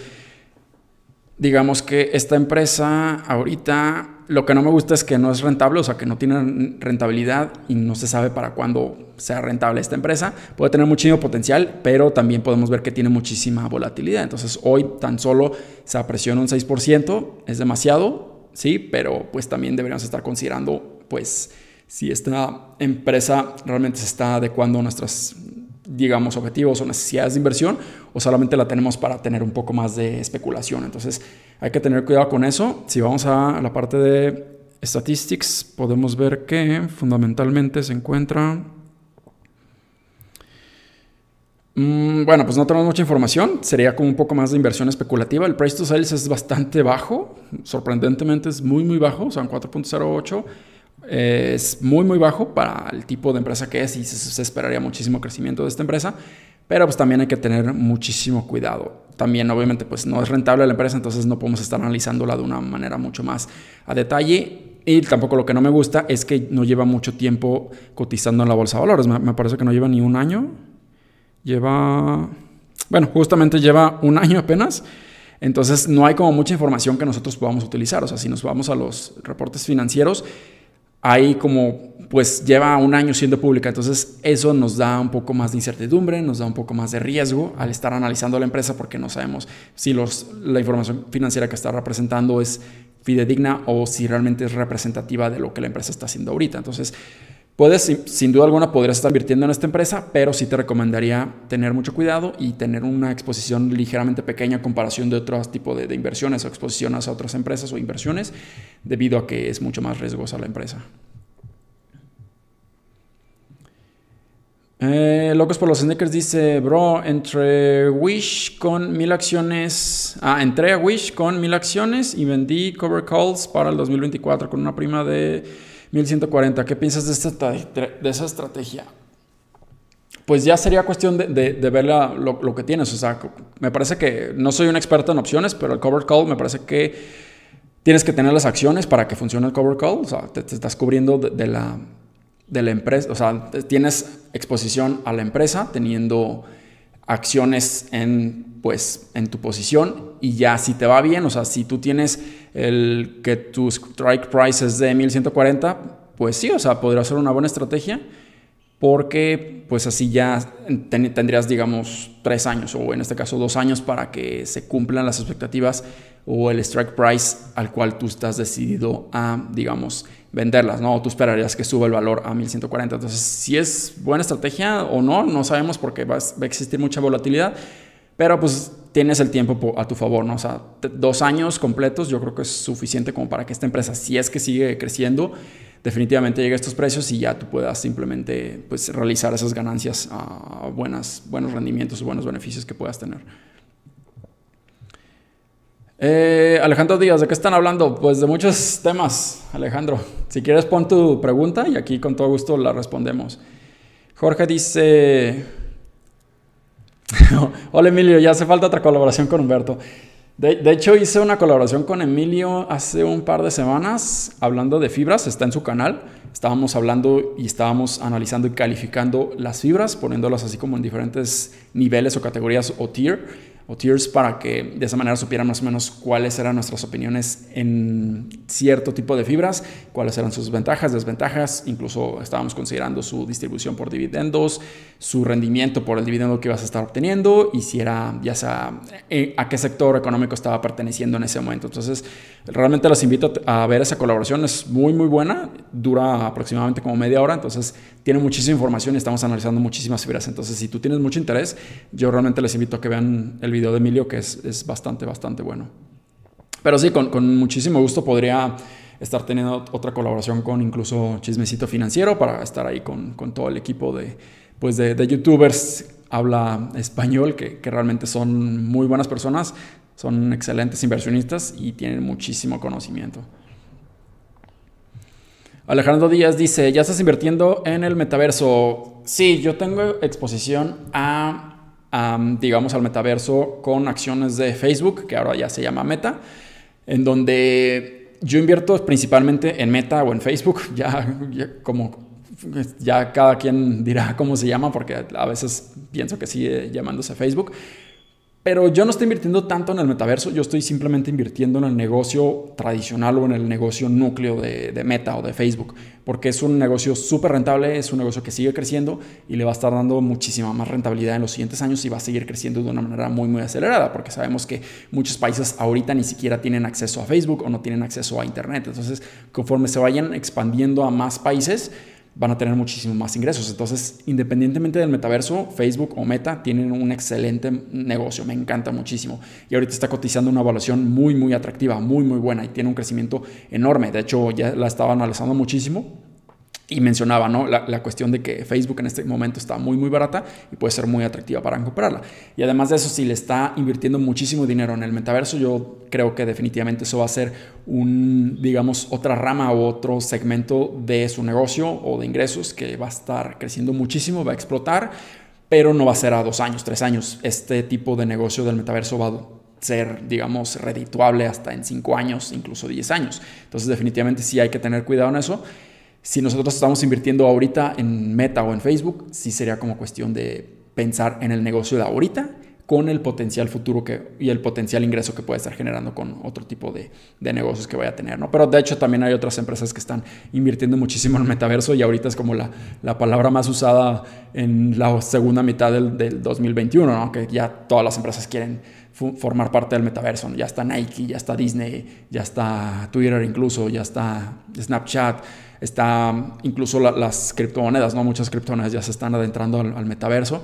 Speaker 1: digamos que esta empresa ahorita lo que no me gusta es que no es rentable, o sea, que no tiene rentabilidad y no se sabe para cuándo sea rentable esta empresa. Puede tener muchísimo potencial, pero también podemos ver que tiene muchísima volatilidad. Entonces, hoy tan solo se apreció en un 6%, es demasiado, sí, pero pues también deberíamos estar considerando, pues, si esta empresa realmente se está adecuando a nuestras digamos, objetivos o necesidades de inversión o solamente la tenemos para tener un poco más de especulación. Entonces hay que tener cuidado con eso. Si vamos a la parte de statistics, podemos ver que fundamentalmente se encuentra... Mm, bueno, pues no tenemos mucha información. Sería como un poco más de inversión especulativa. El price to sales es bastante bajo. Sorprendentemente es muy, muy bajo. O sea, 4.08 es muy muy bajo para el tipo de empresa que es y se, esperaría muchísimo crecimiento de esta empresa, pero pues también hay que tener muchísimo cuidado. También obviamente pues no es rentable la empresa, entonces no podemos estar analizándola de una manera mucho más a detalle. Y tampoco lo que no me gusta es que no lleva mucho tiempo cotizando en la bolsa de valores. Me, me parece que no lleva ni un año. Lleva, bueno, justamente lleva un año apenas. Entonces no hay como mucha información que nosotros podamos utilizar. O sea, si nos vamos a los reportes financieros, ahí como pues lleva un año siendo pública, entonces eso nos da un poco más de incertidumbre, nos da un poco más de riesgo al estar analizando la empresa porque no sabemos si los, la información financiera que está representando es fidedigna o si realmente es representativa de lo que la empresa está haciendo ahorita. Entonces, Puedes, sin duda alguna, podrías estar invirtiendo en esta empresa, pero sí te recomendaría tener mucho cuidado y tener una exposición ligeramente pequeña en comparación de otros tipos de, inversiones o exposiciones a otras empresas o inversiones, debido a que es mucho más riesgosa la empresa. Eh, Locos por los Sneakers dice, bro, entre Wish con mil acciones, ah, entré a Wish con mil acciones y vendí cover calls para el 2024 con una prima de 1140. ¿Qué piensas de, esta, de esa estrategia? Pues ya sería cuestión de, de, ver lo, que tienes. O sea, me parece que no soy un experto en opciones, pero el cover call me parece que tienes que tener las acciones para que funcione el cover call. O sea, te, estás cubriendo de, la, de la empresa. O sea, tienes exposición a la empresa teniendo acciones en, pues, en tu posición y ya si te va bien, o sea, si tú tienes el que tu strike price es de 1140, pues sí, o sea, podría ser una buena estrategia porque pues así ya tendrías, digamos, tres años o en este caso dos años para que se cumplan las expectativas o el strike price al cual tú estás decidido a, digamos, venderlas, ¿no? O tú esperarías que suba el valor a 1140. Entonces, si es buena estrategia o no, no sabemos porque va a existir mucha volatilidad, pero pues tienes el tiempo a tu favor, ¿no? O sea, dos años completos yo creo que es suficiente como para que esta empresa, si es que sigue creciendo, definitivamente llegue a estos precios y ya tú puedas simplemente pues, realizar esas ganancias a buenas, buenos rendimientos, buenos beneficios que puedas tener. Eh, Alejandro Díaz, ¿de qué están hablando? Pues de muchos temas, Alejandro. Si quieres pon tu pregunta y aquí con todo gusto la respondemos. Jorge dice... Hola Emilio, ya hace falta otra colaboración con Humberto. De, hecho, hice una colaboración con Emilio hace un par de semanas hablando de fibras, está en su canal. Estábamos hablando y estábamos analizando y calificando las fibras, poniéndolas así como en diferentes niveles o categorías o tier o tiers para que de esa manera supieran más o menos cuáles eran nuestras opiniones en cierto tipo de fibras, cuáles eran sus ventajas, desventajas, incluso estábamos considerando su distribución por dividendos, su rendimiento por el dividendo que ibas a estar obteniendo y si era ya sea eh, a qué sector económico estaba perteneciendo en ese momento. Entonces, realmente los invito a ver esa colaboración, es muy muy buena, dura aproximadamente como media hora, entonces tiene muchísima información y estamos analizando muchísimas fibras. Entonces, si tú tienes mucho interés, yo realmente les invito a que vean el video de Emilio, que es, es bastante, bastante bueno. Pero sí, con, con, muchísimo gusto podría estar teniendo otra colaboración con incluso Chismecito Financiero para estar ahí con, con todo el equipo de pues de, youtubers habla español, que, que, realmente son muy buenas personas, son excelentes inversionistas y tienen muchísimo conocimiento. Alejandro Díaz dice, ¿ya estás invirtiendo en el metaverso? Sí, yo tengo exposición a, digamos, al metaverso con acciones de Facebook, que ahora ya se llama Meta, en donde yo invierto principalmente en Meta o en Facebook, ya, como ya cada quien dirá cómo se llama, porque a veces pienso que sigue llamándose Facebook. Pero yo no estoy invirtiendo tanto en el metaverso, yo estoy simplemente invirtiendo en el negocio tradicional o en el negocio núcleo de, Meta o de Facebook, porque es un negocio súper rentable, es un negocio que sigue creciendo y le va a estar dando muchísima más rentabilidad en los siguientes años y va a seguir creciendo de una manera muy, muy acelerada, porque sabemos que muchos países ahorita ni siquiera tienen acceso a Facebook o no tienen acceso a Internet. Entonces, conforme se vayan expandiendo a más países, van a tener muchísimo más ingresos. Entonces, independientemente del metaverso, Facebook o Meta tienen un excelente negocio, me encanta muchísimo. Y ahorita está cotizando una evaluación muy, muy atractiva, muy, muy buena y tiene un crecimiento enorme. De hecho, ya la estaba analizando muchísimo y mencionaba ¿no? La, cuestión de que Facebook en este momento está muy muy barata y puede ser muy atractiva para comprarla. Y además de eso, si le está invirtiendo muchísimo dinero en el metaverso, yo creo que definitivamente eso va a ser un, digamos, otra rama o otro segmento de su negocio o de ingresos que va a estar creciendo muchísimo, va a explotar, pero no va a ser a dos años, tres años. Este tipo de negocio del metaverso va a ser, digamos, redituable hasta en cinco años, incluso diez años. Entonces definitivamente sí hay que tener cuidado en eso. Si nosotros estamos invirtiendo ahorita en Meta o en Facebook, sí sería como cuestión de pensar en el negocio de ahorita con el potencial futuro que, y el potencial ingreso que puede estar generando con otro tipo de, de, negocios que vaya a tener. ¿no? Pero de hecho también hay otras empresas que están invirtiendo muchísimo en el metaverso y ahorita es como la, la palabra más usada en la segunda mitad del, del 2021, ¿no? que ya todas las empresas quieren formar parte del metaverso. Ya está Nike, ya está Disney, ya está Twitter incluso, ya está Snapchat está incluso las criptomonedas, ¿no? Muchas criptomonedas ya se están adentrando al, metaverso.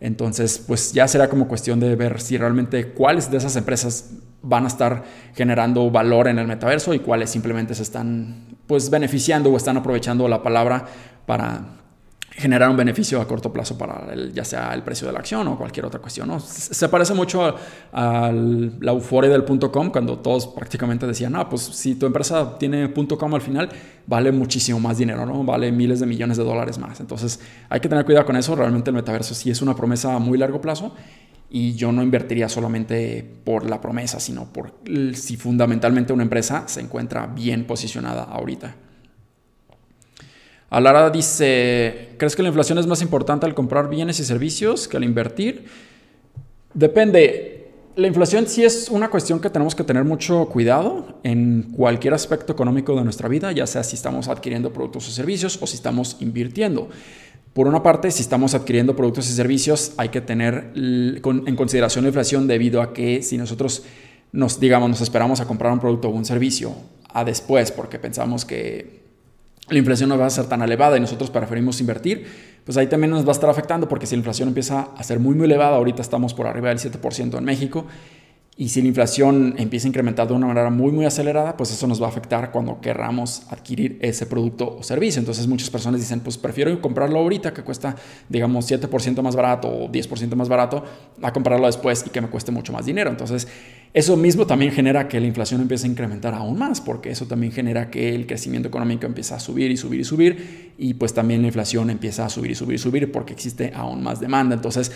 Speaker 1: Entonces, pues ya será como cuestión de ver si realmente cuáles de esas empresas van a estar generando valor en el metaverso y cuáles simplemente se están pues beneficiando o están aprovechando la palabra para generar un beneficio a corto plazo para el, ya sea el precio de la acción o cualquier otra cuestión. ¿no? Se parece mucho a, la euforia del .com cuando todos prácticamente decían, no, pues si tu empresa tiene .com al final, vale muchísimo más dinero, ¿no? Vale miles de millones de dólares más. Entonces hay que tener cuidado con eso. Realmente el metaverso sí es una promesa a muy largo plazo y yo no invertiría solamente por la promesa, sino por si fundamentalmente una empresa se encuentra bien posicionada ahorita. Alara dice, ¿crees que la inflación es más importante al comprar bienes y servicios que al invertir? Depende. La inflación sí es una cuestión que tenemos que tener mucho cuidado en cualquier aspecto económico de nuestra vida, ya sea si estamos adquiriendo productos o servicios o si estamos invirtiendo. Por una parte, si estamos adquiriendo productos y servicios, hay que tener en consideración la inflación debido a que si nosotros nos, digamos, nos esperamos a comprar un producto o un servicio a después porque pensamos que la inflación no va a ser tan elevada y nosotros preferimos invertir, pues ahí también nos va a estar afectando porque si la inflación empieza a ser muy, muy elevada, ahorita estamos por arriba del 7% en México, y si la inflación empieza a incrementar de una manera muy, muy acelerada, pues eso nos va a afectar cuando querramos adquirir ese producto o servicio. Entonces muchas personas dicen, pues prefiero comprarlo ahorita que cuesta, digamos, 7% más barato o 10% más barato, a comprarlo después y que me cueste mucho más dinero. Entonces eso mismo también genera que la inflación empiece a incrementar aún más, porque eso también genera que el crecimiento económico empieza a subir y subir y subir, y pues también la inflación empieza a subir y subir y subir porque existe aún más demanda. Entonces,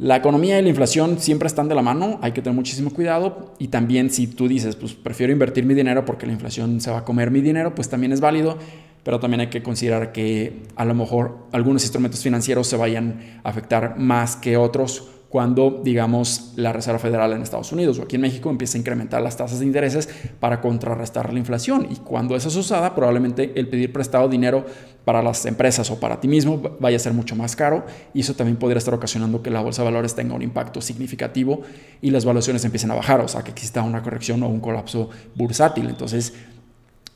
Speaker 1: la economía y la inflación siempre están de la mano, hay que tener muchísimo cuidado. Y también si tú dices, pues prefiero invertir mi dinero porque la inflación se va a comer mi dinero, pues también es válido, pero también hay que considerar que a lo mejor algunos instrumentos financieros se vayan a afectar más que otros cuando, digamos, la Reserva Federal en Estados Unidos o aquí en México empieza a incrementar las tasas de intereses para contrarrestar la inflación. Y cuando eso es usada, probablemente el pedir prestado dinero para las empresas o para ti mismo vaya a ser mucho más caro y eso también podría estar ocasionando que la bolsa de valores tenga un impacto significativo y las valuaciones empiecen a bajar, o sea, que exista una corrección o un colapso bursátil. Entonces,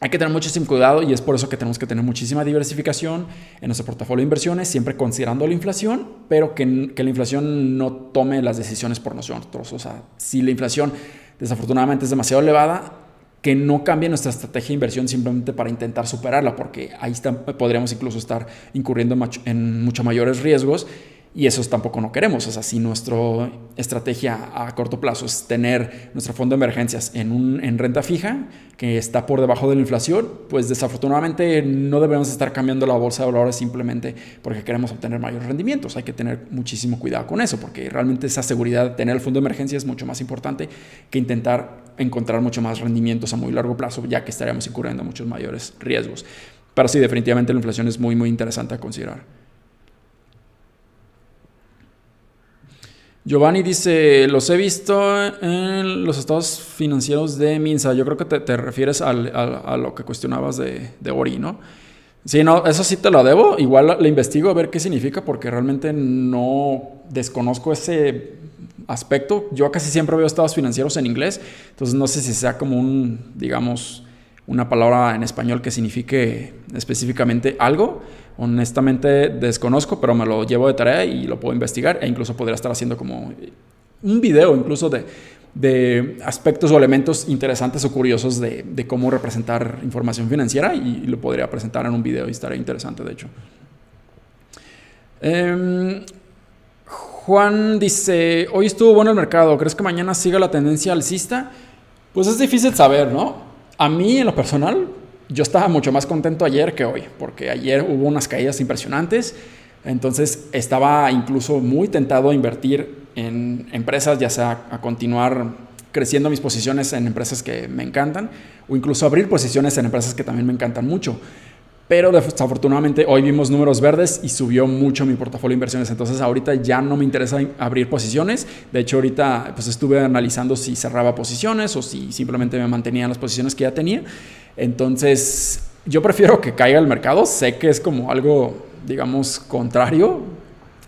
Speaker 1: hay que tener muchísimo cuidado y es por eso que tenemos que tener muchísima diversificación en nuestro portafolio de inversiones, siempre considerando la inflación, pero que, que, la inflación no tome las decisiones por nosotros. O sea, si la inflación desafortunadamente es demasiado elevada, que no cambie nuestra estrategia de inversión simplemente para intentar superarla, porque ahí podríamos incluso estar incurriendo en mucho mayores riesgos y eso tampoco no queremos. O sea, si nuestra estrategia a corto plazo es tener nuestro fondo de emergencias en, un, en renta fija, que está por debajo de la inflación, pues desafortunadamente no debemos estar cambiando la bolsa de valores simplemente porque queremos obtener mayores rendimientos. Hay que tener muchísimo cuidado con eso, porque realmente esa seguridad de tener el fondo de emergencia es mucho más importante que intentar encontrar mucho más rendimientos a muy largo plazo, ya que estaríamos incurriendo muchos mayores riesgos. Pero sí, definitivamente la inflación es muy, muy interesante a considerar. Giovanni dice, los he visto en los estados financieros de Minsa. Yo creo que te, refieres a lo que cuestionabas de, Ori, ¿no? Sí, no, eso sí te lo debo. Igual le investigo a ver qué significa porque realmente no desconozco ese aspecto. Yo casi siempre veo estados financieros en inglés, entonces no sé si sea como un, digamos, una palabra en español que signifique específicamente algo. Honestamente desconozco, pero me lo llevo de tarea y lo puedo investigar e incluso podría estar haciendo como un video incluso de, de aspectos o elementos interesantes o curiosos de, de, cómo representar información financiera y lo podría presentar en un video y estaría interesante de hecho. Em, Juan dice, hoy estuvo bueno el mercado, ¿crees que mañana siga la tendencia alcista? Pues es difícil saber, ¿no? A mí en lo personal yo estaba mucho más contento ayer que hoy, porque ayer hubo unas caídas impresionantes, entonces estaba incluso muy tentado a invertir en empresas, ya sea a continuar creciendo mis posiciones en empresas que me encantan, o incluso abrir posiciones en empresas que también me encantan mucho. Pero desafortunadamente hoy vimos números verdes y subió mucho mi portafolio de inversiones. Entonces ahorita ya no me interesa abrir posiciones. De hecho ahorita pues estuve analizando si cerraba posiciones o si simplemente me mantenía en las posiciones que ya tenía. Entonces, yo prefiero que caiga el mercado. Sé que es como algo, digamos, contrario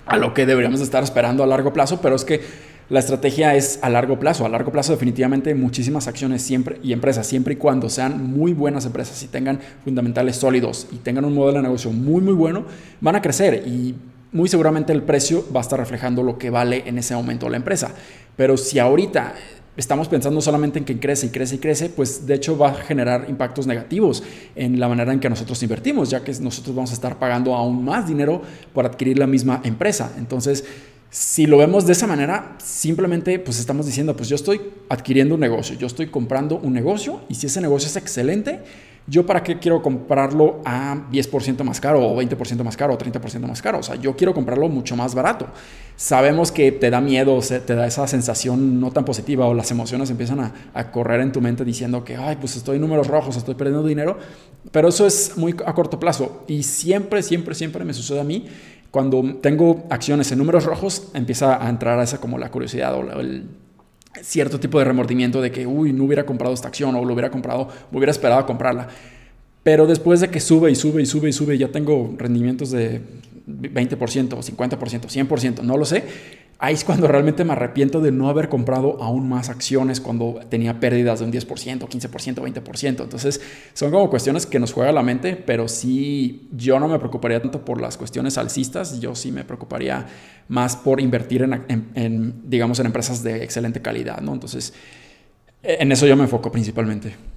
Speaker 1: a lo que deberíamos estar esperando a largo plazo, pero es que la estrategia es a largo plazo. A largo plazo definitivamente muchísimas acciones siempre y empresas, siempre y cuando sean muy buenas empresas y tengan fundamentales sólidos y tengan un modelo de negocio muy, muy bueno, van a crecer y muy seguramente el precio va a estar reflejando lo que vale en ese momento la empresa. Pero si ahorita estamos pensando solamente en que crece y crece y crece, pues de hecho va a generar impactos negativos en la manera en que nosotros invertimos, ya que nosotros vamos a estar pagando aún más dinero por adquirir la misma empresa. Entonces, si lo vemos de esa manera, simplemente pues estamos diciendo, pues yo estoy adquiriendo un negocio, yo estoy comprando un negocio y si ese negocio es excelente, ¿Yo para qué quiero comprarlo a 10% más caro o 20% más caro o 30% más caro? O sea, yo quiero comprarlo mucho más barato. Sabemos que te da miedo, te da esa sensación no tan positiva o las emociones empiezan a, correr en tu mente diciendo que, ay, pues estoy en números rojos, estoy perdiendo dinero, pero eso es muy a corto plazo y siempre, siempre, siempre me sucede a mí. Cuando tengo acciones en números rojos, empieza a entrar a esa como la curiosidad o el cierto tipo de remordimiento de que, uy, no hubiera comprado esta acción o lo hubiera comprado, me hubiera esperado a comprarla. Pero después de que sube y sube y sube y sube, ya tengo rendimientos de 20%, 50%, 100%, no lo sé. Ahí es cuando realmente me arrepiento de no haber comprado aún más acciones cuando tenía pérdidas de un 10%, 15%, 20%. Entonces, son como cuestiones que nos juega la mente, pero sí, yo no me preocuparía tanto por las cuestiones alcistas, yo sí me preocuparía más por invertir en, digamos, en empresas de excelente calidad, ¿no? Entonces, en eso yo me enfoco principalmente.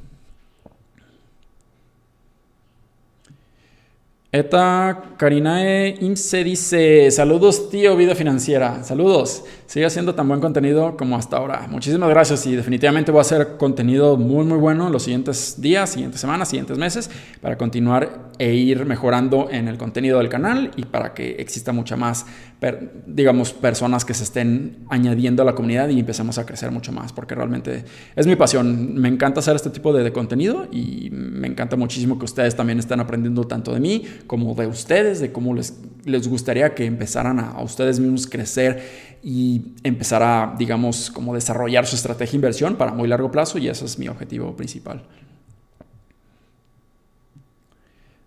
Speaker 1: Eta Karinae Imse dice, saludos tío Vida Financiera, saludos, sigue haciendo tan buen contenido como hasta ahora. Muchísimas gracias y definitivamente voy a hacer contenido muy muy bueno en los siguientes días, siguientes semanas, siguientes meses para continuar e ir mejorando en el contenido del canal y para que exista mucha más, digamos, personas que se estén añadiendo a la comunidad y empecemos a crecer mucho más porque realmente es mi pasión. Me encanta hacer este tipo de, contenido y me encanta muchísimo que ustedes también estén aprendiendo tanto de mí como de ustedes, de cómo les, les gustaría que empezaran a, ustedes mismos crecer y empezar a, digamos, como desarrollar su estrategia de inversión para muy largo plazo y ese es mi objetivo principal.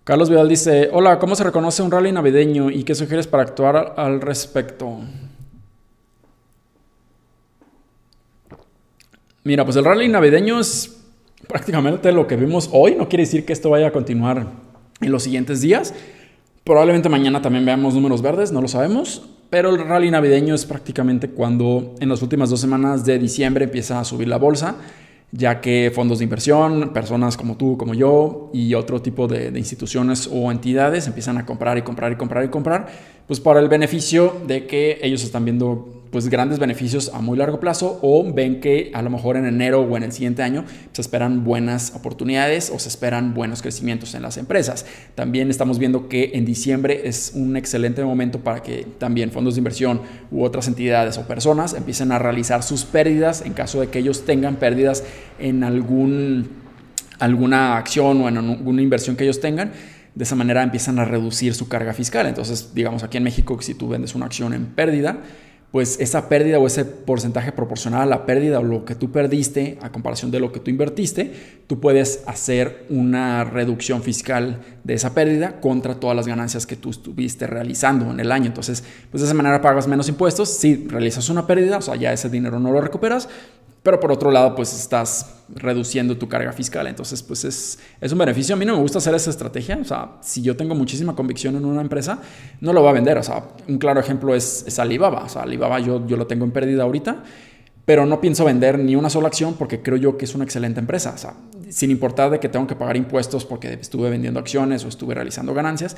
Speaker 1: Carlos Vidal dice, hola, ¿cómo se reconoce un rally navideño y qué sugieres para actuar al respecto? Mira, pues el rally navideño es prácticamente lo que vimos hoy, no quiere decir que esto vaya a continuar en los siguientes días. Probablemente mañana también veamos números verdes, no lo sabemos, pero el rally navideño es prácticamente cuando en las últimas dos semanas de diciembre empieza a subir la bolsa. Ya que fondos de inversión, personas como tú, como yo y otro tipo de, instituciones o entidades empiezan a comprar y comprar y comprar y comprar, pues para el beneficio de que ellos están viendo pues grandes beneficios a muy largo plazo o ven que a lo mejor en enero o en el siguiente año se esperan buenas oportunidades o se esperan buenos crecimientos en las empresas. También estamos viendo que en diciembre es un excelente momento para que también fondos de inversión u otras entidades o personas empiecen a realizar sus pérdidas en caso de que ellos tengan pérdidas en algún, alguna acción o en alguna inversión que ellos tengan. De esa manera empiezan a reducir su carga fiscal. Entonces, digamos aquí en México, si tú vendes una acción en pérdida, pues esa pérdida o ese porcentaje proporcional a la pérdida o lo que tú perdiste a comparación de lo que tú invertiste, tú puedes hacer una reducción fiscal de esa pérdida contra todas las ganancias que tú estuviste realizando en el año. Entonces, pues de esa manera pagas menos impuestos. Si realizas una pérdida, o sea, ya ese dinero no lo recuperas, pero por otro lado, pues estás reduciendo tu carga fiscal. Entonces, pues es, es, un beneficio. A mí no me gusta hacer esa estrategia. O sea, si yo tengo muchísima convicción en una empresa, no lo voy a vender. O sea, un claro ejemplo es, Alibaba. O sea, Alibaba yo, yo lo tengo en pérdida ahorita, pero no pienso vender ni una sola acción porque creo yo que es una excelente empresa. O sea, sin importar de que tengo que pagar impuestos porque estuve vendiendo acciones o estuve realizando ganancias,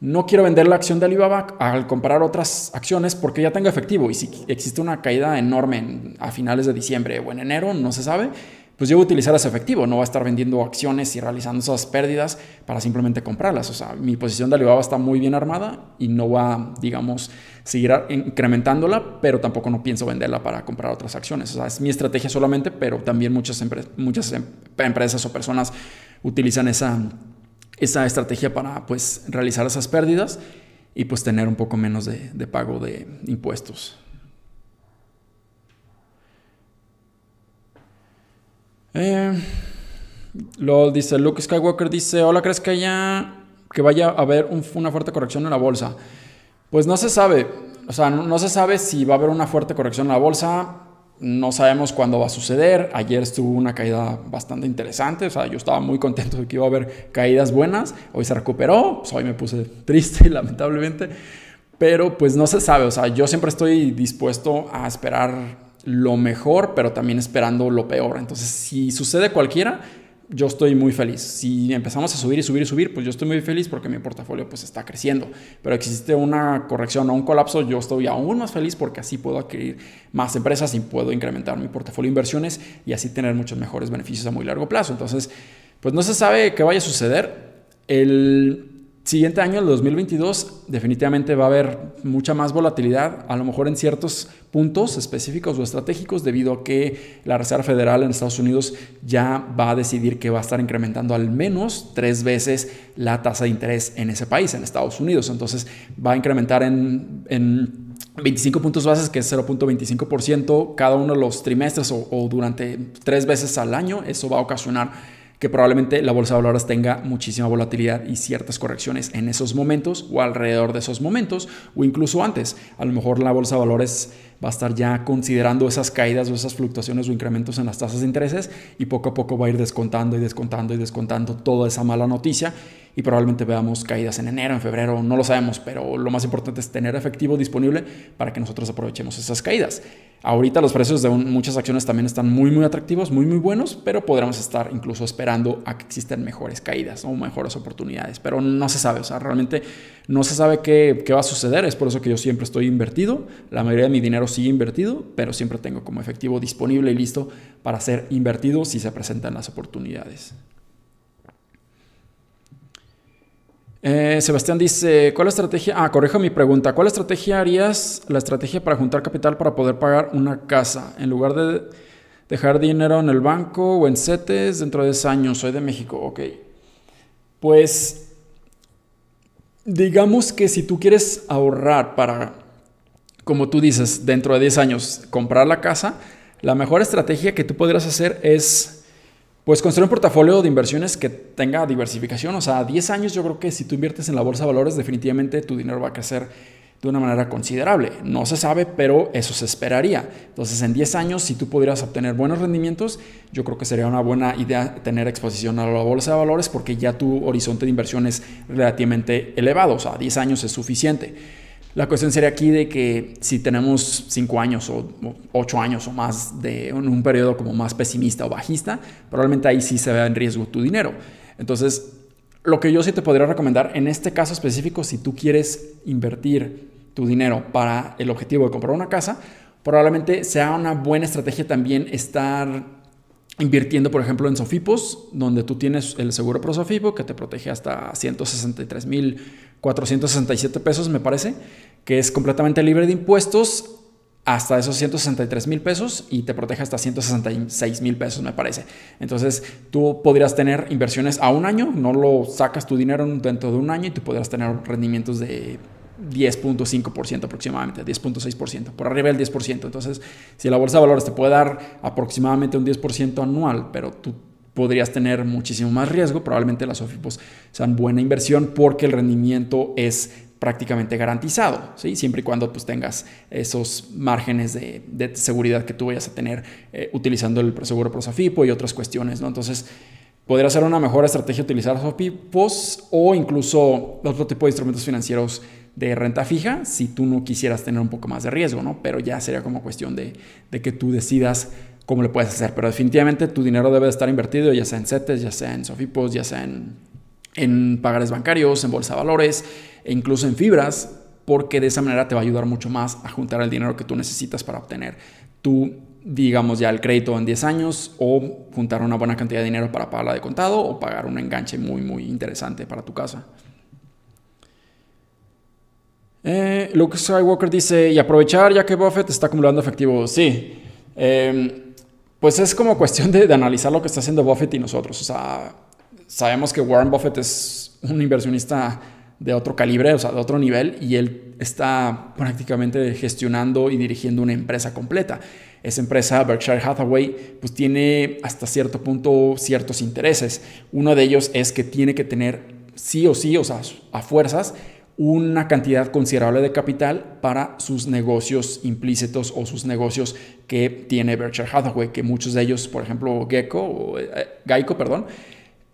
Speaker 1: no quiero vender la acción de Alibaba al comprar otras acciones porque ya tengo efectivo. Y si existe una caída enorme a finales de diciembre o en enero, no se sabe, pues yo voy a utilizar ese efectivo, no voy a estar vendiendo acciones y realizando esas pérdidas para simplemente comprarlas. O sea, mi posición de Alibaba está muy bien armada y no va, digamos, seguir incrementándola, pero tampoco no pienso venderla para comprar otras acciones. O sea, es mi estrategia solamente, pero también muchas, muchas em-, empresas o personas utilizan esa esa estrategia para pues realizar esas pérdidas y pues tener un poco menos de, pago de impuestos. Eh, lo dice Luke Skywalker dice, hola, ¿crees que haya que vaya a haber una fuerte corrección en la bolsa? Pues no se sabe, o sea, no, se sabe si va a haber una fuerte corrección en la bolsa. No sabemos cuándo va a suceder. Ayer estuvo una caída bastante interesante. O sea, yo estaba muy contento de que iba a haber caídas buenas. Hoy se recuperó. Pues hoy me puse triste, lamentablemente. Pero pues no se sabe. O sea, yo siempre estoy dispuesto a esperar lo mejor, pero también esperando lo peor. Entonces, si sucede cualquiera, yo estoy muy feliz. Si empezamos a subir y subir y subir, pues yo estoy muy feliz porque mi portafolio pues está creciendo. Pero existe una corrección o un colapso, yo estoy aún más feliz porque así puedo adquirir más empresas y puedo incrementar mi portafolio de inversiones y así tener muchos mejores beneficios a muy largo plazo. Entonces, pues no se sabe qué vaya a suceder. El siguiente año, el 2022, definitivamente va a haber mucha más volatilidad, a lo mejor en ciertos puntos específicos o estratégicos, debido a que la Reserva Federal en Estados Unidos ya va a decidir que va a estar incrementando al menos tres veces la tasa de interés en ese país, en Estados Unidos. Entonces va a incrementar en, 25 puntos bases, que es 0.25% cada uno de los trimestres o, o durante tres veces al año. Eso va a ocasionar que probablemente la bolsa de valores tenga muchísima volatilidad y ciertas correcciones en esos momentos o alrededor de esos momentos o incluso antes. A lo mejor la bolsa de valores va a estar ya considerando esas caídas o esas fluctuaciones o incrementos en las tasas de intereses y poco a poco va a ir descontando y descontando y descontando toda esa mala noticia y probablemente veamos caídas en enero, en febrero, no lo sabemos, pero lo más importante es tener efectivo disponible para que nosotros aprovechemos esas caídas. Ahorita los precios de muchas acciones también están muy, muy atractivos, muy, muy buenos, pero podremos estar incluso esperando a que existen mejores caídas o mejores oportunidades. Pero no se sabe, o sea, realmente no se sabe qué, qué va a suceder. Es por eso que yo siempre estoy invertido. La mayoría de mi dinero sigue invertido, pero siempre tengo como efectivo disponible y listo para ser invertido si se presentan las oportunidades. Eh, Sebastián dice, ¿cuál estrategia? Ah, corrijo mi pregunta. ¿Cuál estrategia harías la estrategia para juntar capital para poder pagar una casa? En lugar de dejar dinero en el banco o en CETES dentro de 10 años. Soy de México, ok. Pues digamos que si tú quieres ahorrar para, como tú dices, dentro de 10 años comprar la casa, la mejor estrategia que tú podrías hacer es pues construir un portafolio de inversiones que tenga diversificación. O sea, a 10 años yo creo que si tú inviertes en la bolsa de valores, definitivamente tu dinero va a crecer de una manera considerable. No se sabe, pero eso se esperaría. Entonces, en 10 años, si tú pudieras obtener buenos rendimientos, yo creo que sería una buena idea tener exposición a la bolsa de valores porque ya tu horizonte de inversión es relativamente elevado. O sea, 10 años es suficiente. La cuestión sería aquí de que si tenemos 5 años o 8 años o más de un periodo como más pesimista o bajista, probablemente ahí sí se vea en riesgo tu dinero. Entonces, lo que yo sí te podría recomendar en este caso específico, si tú quieres invertir tu dinero para el objetivo de comprar una casa, probablemente sea una buena estrategia también estar invirtiendo, por ejemplo, en Sofipos, donde tú tienes el seguro pro Sofipo que te protege hasta 163.467 pesos, me parece, que es completamente libre de impuestos hasta esos 163 mil pesos y te protege hasta 166 mil pesos, me parece. Entonces, tú podrías tener inversiones a un año, no lo sacas tu dinero dentro de un año y tú podrías tener rendimientos de 10.5% aproximadamente, 10.6%, por arriba del 10%. Entonces, si la bolsa de valores te puede dar aproximadamente un 10% anual, pero tú podrías tener muchísimo más riesgo, probablemente las OFIPOS sean buena inversión porque el rendimiento es prácticamente garantizado, ¿sí? siempre y cuando pues, tengas esos márgenes de, seguridad que tú vayas a tener eh, utilizando el seguro ProSafipo y otras cuestiones. ¿no? Entonces, podría ser una mejor estrategia utilizar SOFIPOS o incluso otro tipo de instrumentos financieros de renta fija si tú no quisieras tener un poco más de riesgo, ¿no? Pero ya sería como cuestión de, que tú decidas cómo le puedes hacer. Pero definitivamente tu dinero debe estar invertido ya sea en CETES, ya sea en SOFIPOS, ya sea en, en pagares bancarios, en bolsa de valores e incluso en fibras, porque de esa manera te va a ayudar mucho más a juntar el dinero que tú necesitas para obtener tu, digamos ya, el crédito en 10 años o juntar una buena cantidad de dinero para pagarla de contado o pagar un enganche muy, muy interesante para tu casa. Eh, Luke Skywalker dice, y aprovechar ya que Buffett está acumulando efectivo. Sí, em, pues es como cuestión de, analizar lo que está haciendo Buffett y nosotros. O sea, sabemos que Warren Buffett es un inversionista de otro calibre, o sea, de otro nivel, y él está prácticamente gestionando y dirigiendo una empresa completa. Esa empresa, Berkshire Hathaway, pues tiene hasta cierto punto ciertos intereses. Uno de ellos es que tiene que tener sí o sí, o sea, a fuerzas, una cantidad considerable de capital para sus negocios implícitos o sus negocios que tiene Berkshire Hathaway, que muchos de ellos, por ejemplo, Gecko, o, eh, Geico, perdón,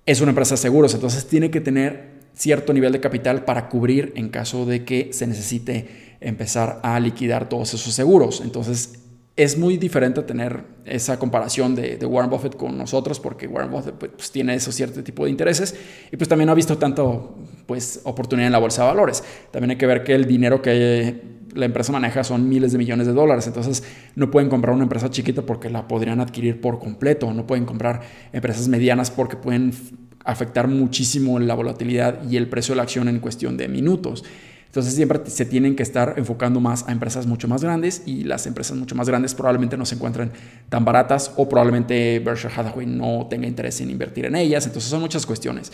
Speaker 1: es una empresa de seguros, entonces tiene que tener cierto nivel de capital para cubrir en caso de que se necesite empezar a liquidar todos esos seguros. Entonces, es muy diferente tener esa comparación de, Warren Buffett con nosotros, porque Warren Buffett pues, tiene ese cierto tipo de intereses y pues también no ha visto tanto pues, oportunidad en la bolsa de valores. También hay que ver que el dinero que la empresa maneja son miles de millones de dólares, entonces no pueden comprar una empresa chiquita porque la podrían adquirir por completo, no pueden comprar empresas medianas porque pueden afectar muchísimo la volatilidad y el precio de la acción en cuestión de minutos. Entonces siempre se tienen que estar enfocando más a empresas mucho más grandes y las empresas mucho más grandes probablemente no se encuentren tan baratas o probablemente Berkshire Hathaway no tenga interés en invertir en ellas. Entonces son muchas cuestiones.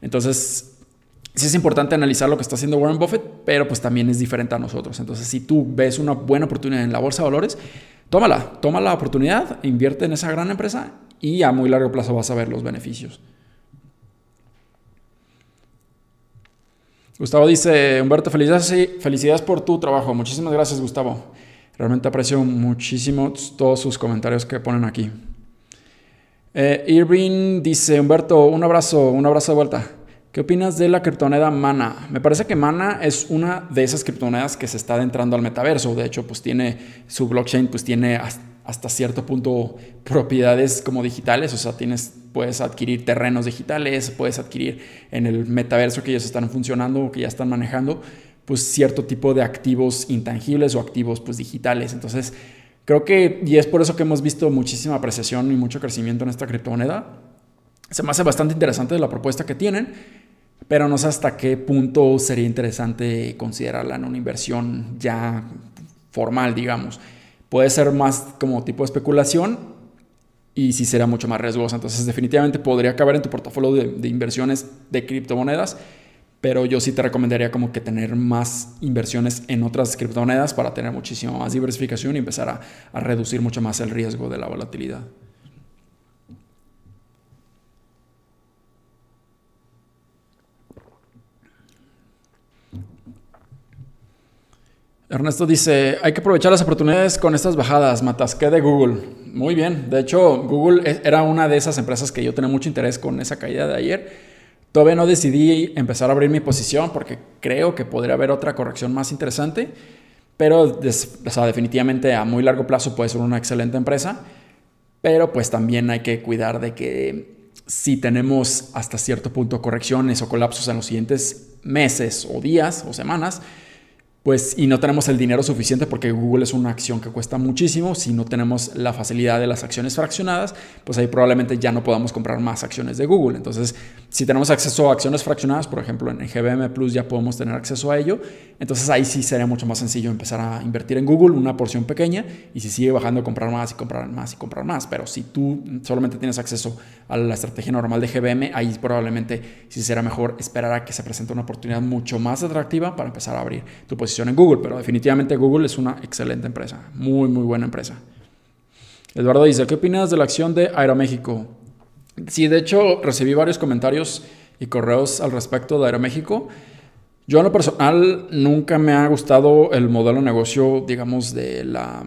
Speaker 1: Entonces es importante analizar lo que está haciendo Warren Buffett, pero pues también es diferente a nosotros. Entonces si tú ves una buena oportunidad en la bolsa de valores, tómala, toma la oportunidad, invierte en esa gran empresa y a muy largo plazo vas a ver los beneficios. Gustavo dice, Humberto, felicidades, felicidades por tu trabajo. Muchísimas gracias, Gustavo. Realmente aprecio muchísimo todos sus comentarios que ponen aquí. Eh, Irving dice, Humberto, un abrazo, un abrazo de vuelta. ¿Qué opinas de la criptomoneda Mana? Me parece que Mana es una de esas criptomonedas que se está adentrando al metaverso. De hecho, pues tiene su blockchain, pues tiene hasta cierto punto propiedades como digitales, o sea, tienes, puedes adquirir terrenos digitales, puedes adquirir en el metaverso que ellos están funcionando o que ya están manejando, pues cierto tipo de activos intangibles o activos pues digitales. Entonces, creo que, y es por eso que hemos visto muchísima apreciación y mucho crecimiento en esta criptomoneda, se me hace bastante interesante la propuesta que tienen, pero no sé hasta qué punto sería interesante considerarla en una inversión ya formal, digamos puede ser más como tipo de especulación y sí será mucho más riesgosa. Entonces definitivamente podría caber en tu portafolio de, inversiones de criptomonedas, pero yo sí te recomendaría como que tener más inversiones en otras criptomonedas para tener muchísima más diversificación y empezar a reducir mucho más el riesgo de la volatilidad. Ernesto dice, hay que aprovechar las oportunidades con estas bajadas, matasqué de Google. Muy bien, de hecho Google e, era una de esas empresas que yo tenía mucho interés con esa caída de ayer. Todavía no decidí empezar a abrir mi posición porque creo que podría haber otra corrección más interesante, pero definitivamente a muy largo plazo puede ser una excelente empresa, pero pues también hay que cuidar de que si tenemos hasta cierto punto correcciones o colapsos en los siguientes meses o días o semanas, pues y no tenemos el dinero suficiente porque Google es una acción que cuesta muchísimo, si no tenemos la facilidad de las acciones fraccionadas, pues ahí probablemente ya no podamos comprar más acciones de Google. Entonces, si tenemos acceso a acciones fraccionadas, por ejemplo, en GBM Plus ya podemos tener acceso a ello, entonces ahí sí sería mucho más sencillo empezar a invertir en Google una porción pequeña y si sigue bajando comprar más y comprar más y comprar más, pero si tú solamente tienes acceso a la estrategia normal de GBM, ahí probablemente sí será mejor esperar a que se presente una oportunidad mucho más atractiva para empezar a abrir tu posición en Google, pero definitivamente Google es una excelente empresa, muy, muy buena empresa. Eduardo dice, ¿qué opinas de la acción de Aeroméxico? Sí, de hecho, recibí varios comentarios y correos al respecto de Aeroméxico. Yo en lo personal nunca me ha gustado el modelo de negocio, digamos, de la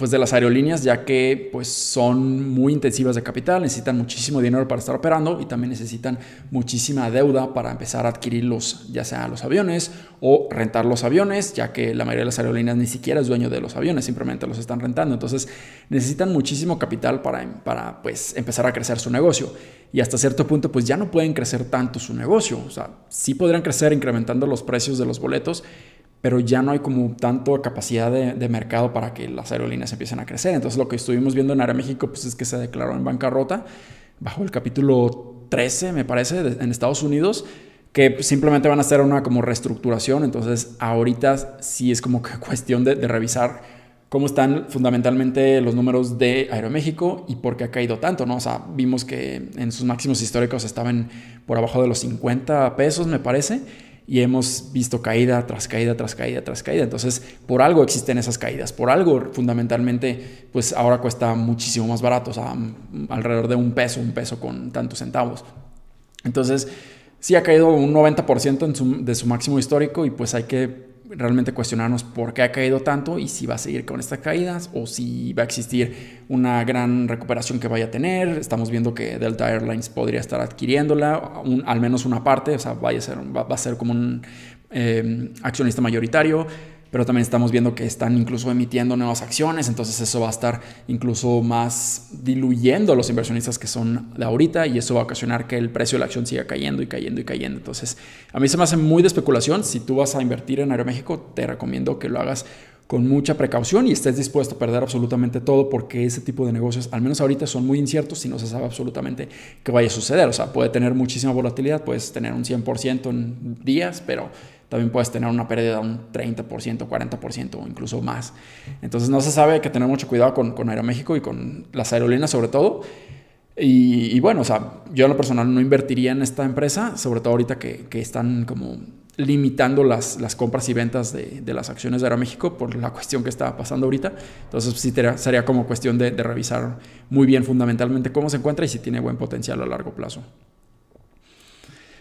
Speaker 1: pues de las aerolíneas, ya que pues son muy intensivas de capital, necesitan muchísimo dinero para estar operando y también necesitan muchísima deuda para empezar a adquirir los, ya sea los aviones o rentar los aviones, ya que la mayoría de las aerolíneas ni siquiera es dueño de los aviones, simplemente los están rentando. Entonces necesitan muchísimo capital para, para pues empezar a crecer su negocio y hasta cierto punto pues ya no pueden crecer tanto su negocio. O sea, sí podrían crecer incrementando los precios de los boletos, pero ya no hay como tanto capacidad de, mercado para que las aerolíneas empiecen a crecer. Entonces lo que estuvimos viendo en Aeroméxico pues es que se declaró en bancarrota bajo el capítulo 13, me parece, en Estados Unidos, que simplemente van a hacer una como reestructuración. Entonces ahorita sí es como que cuestión de, de revisar cómo están fundamentalmente los números de Aeroméxico y por qué ha caído tanto, ¿no? O sea, vimos que en sus máximos históricos estaban por abajo de los 50 pesos, me parece y hemos visto caída tras caída, tras caída, tras caída. Entonces, por algo existen esas caídas, por algo fundamentalmente, pues ahora cuesta muchísimo más barato, o sea, alrededor de un peso, un peso con tantos centavos. Entonces, sí ha caído un 90% de su máximo histórico y pues hay que realmente cuestionarnos por qué ha caído tanto y si va a seguir con estas caídas o si va a existir una gran recuperación que vaya a tener. Estamos viendo que Delta Airlines podría estar adquiriéndola, al menos una parte, o sea, vaya a ser, va, a ser como un eh, accionista mayoritario pero también estamos viendo que están incluso emitiendo nuevas acciones, entonces eso va a estar incluso más diluyendo a los inversionistas que son de ahorita y eso va a ocasionar que el precio de la acción siga cayendo y cayendo y cayendo. Entonces, a mí se me hace muy de especulación. Si tú vas a invertir en Aeroméxico, te recomiendo que lo hagas con mucha precaución y estés dispuesto a perder absolutamente todo porque ese tipo de negocios, al menos ahorita, son muy inciertos y no se sabe absolutamente qué vaya a suceder. O sea, puede tener muchísima volatilidad, puedes tener un 100% en días, pero también puedes tener una pérdida de un 30%, 40% o incluso más. Entonces no se sabe, hay que tener mucho cuidado con, con Aeroméxico y con las aerolíneas sobre todo. Y, bueno, o sea, yo en lo personal no invertiría en esta empresa, sobre todo ahorita que, que están como limitando las, las compras y ventas de, de, las acciones de Aeroméxico por la cuestión que está pasando ahorita. Entonces sí sería como cuestión de, de revisar muy bien fundamentalmente cómo se encuentra y si tiene buen potencial a largo plazo.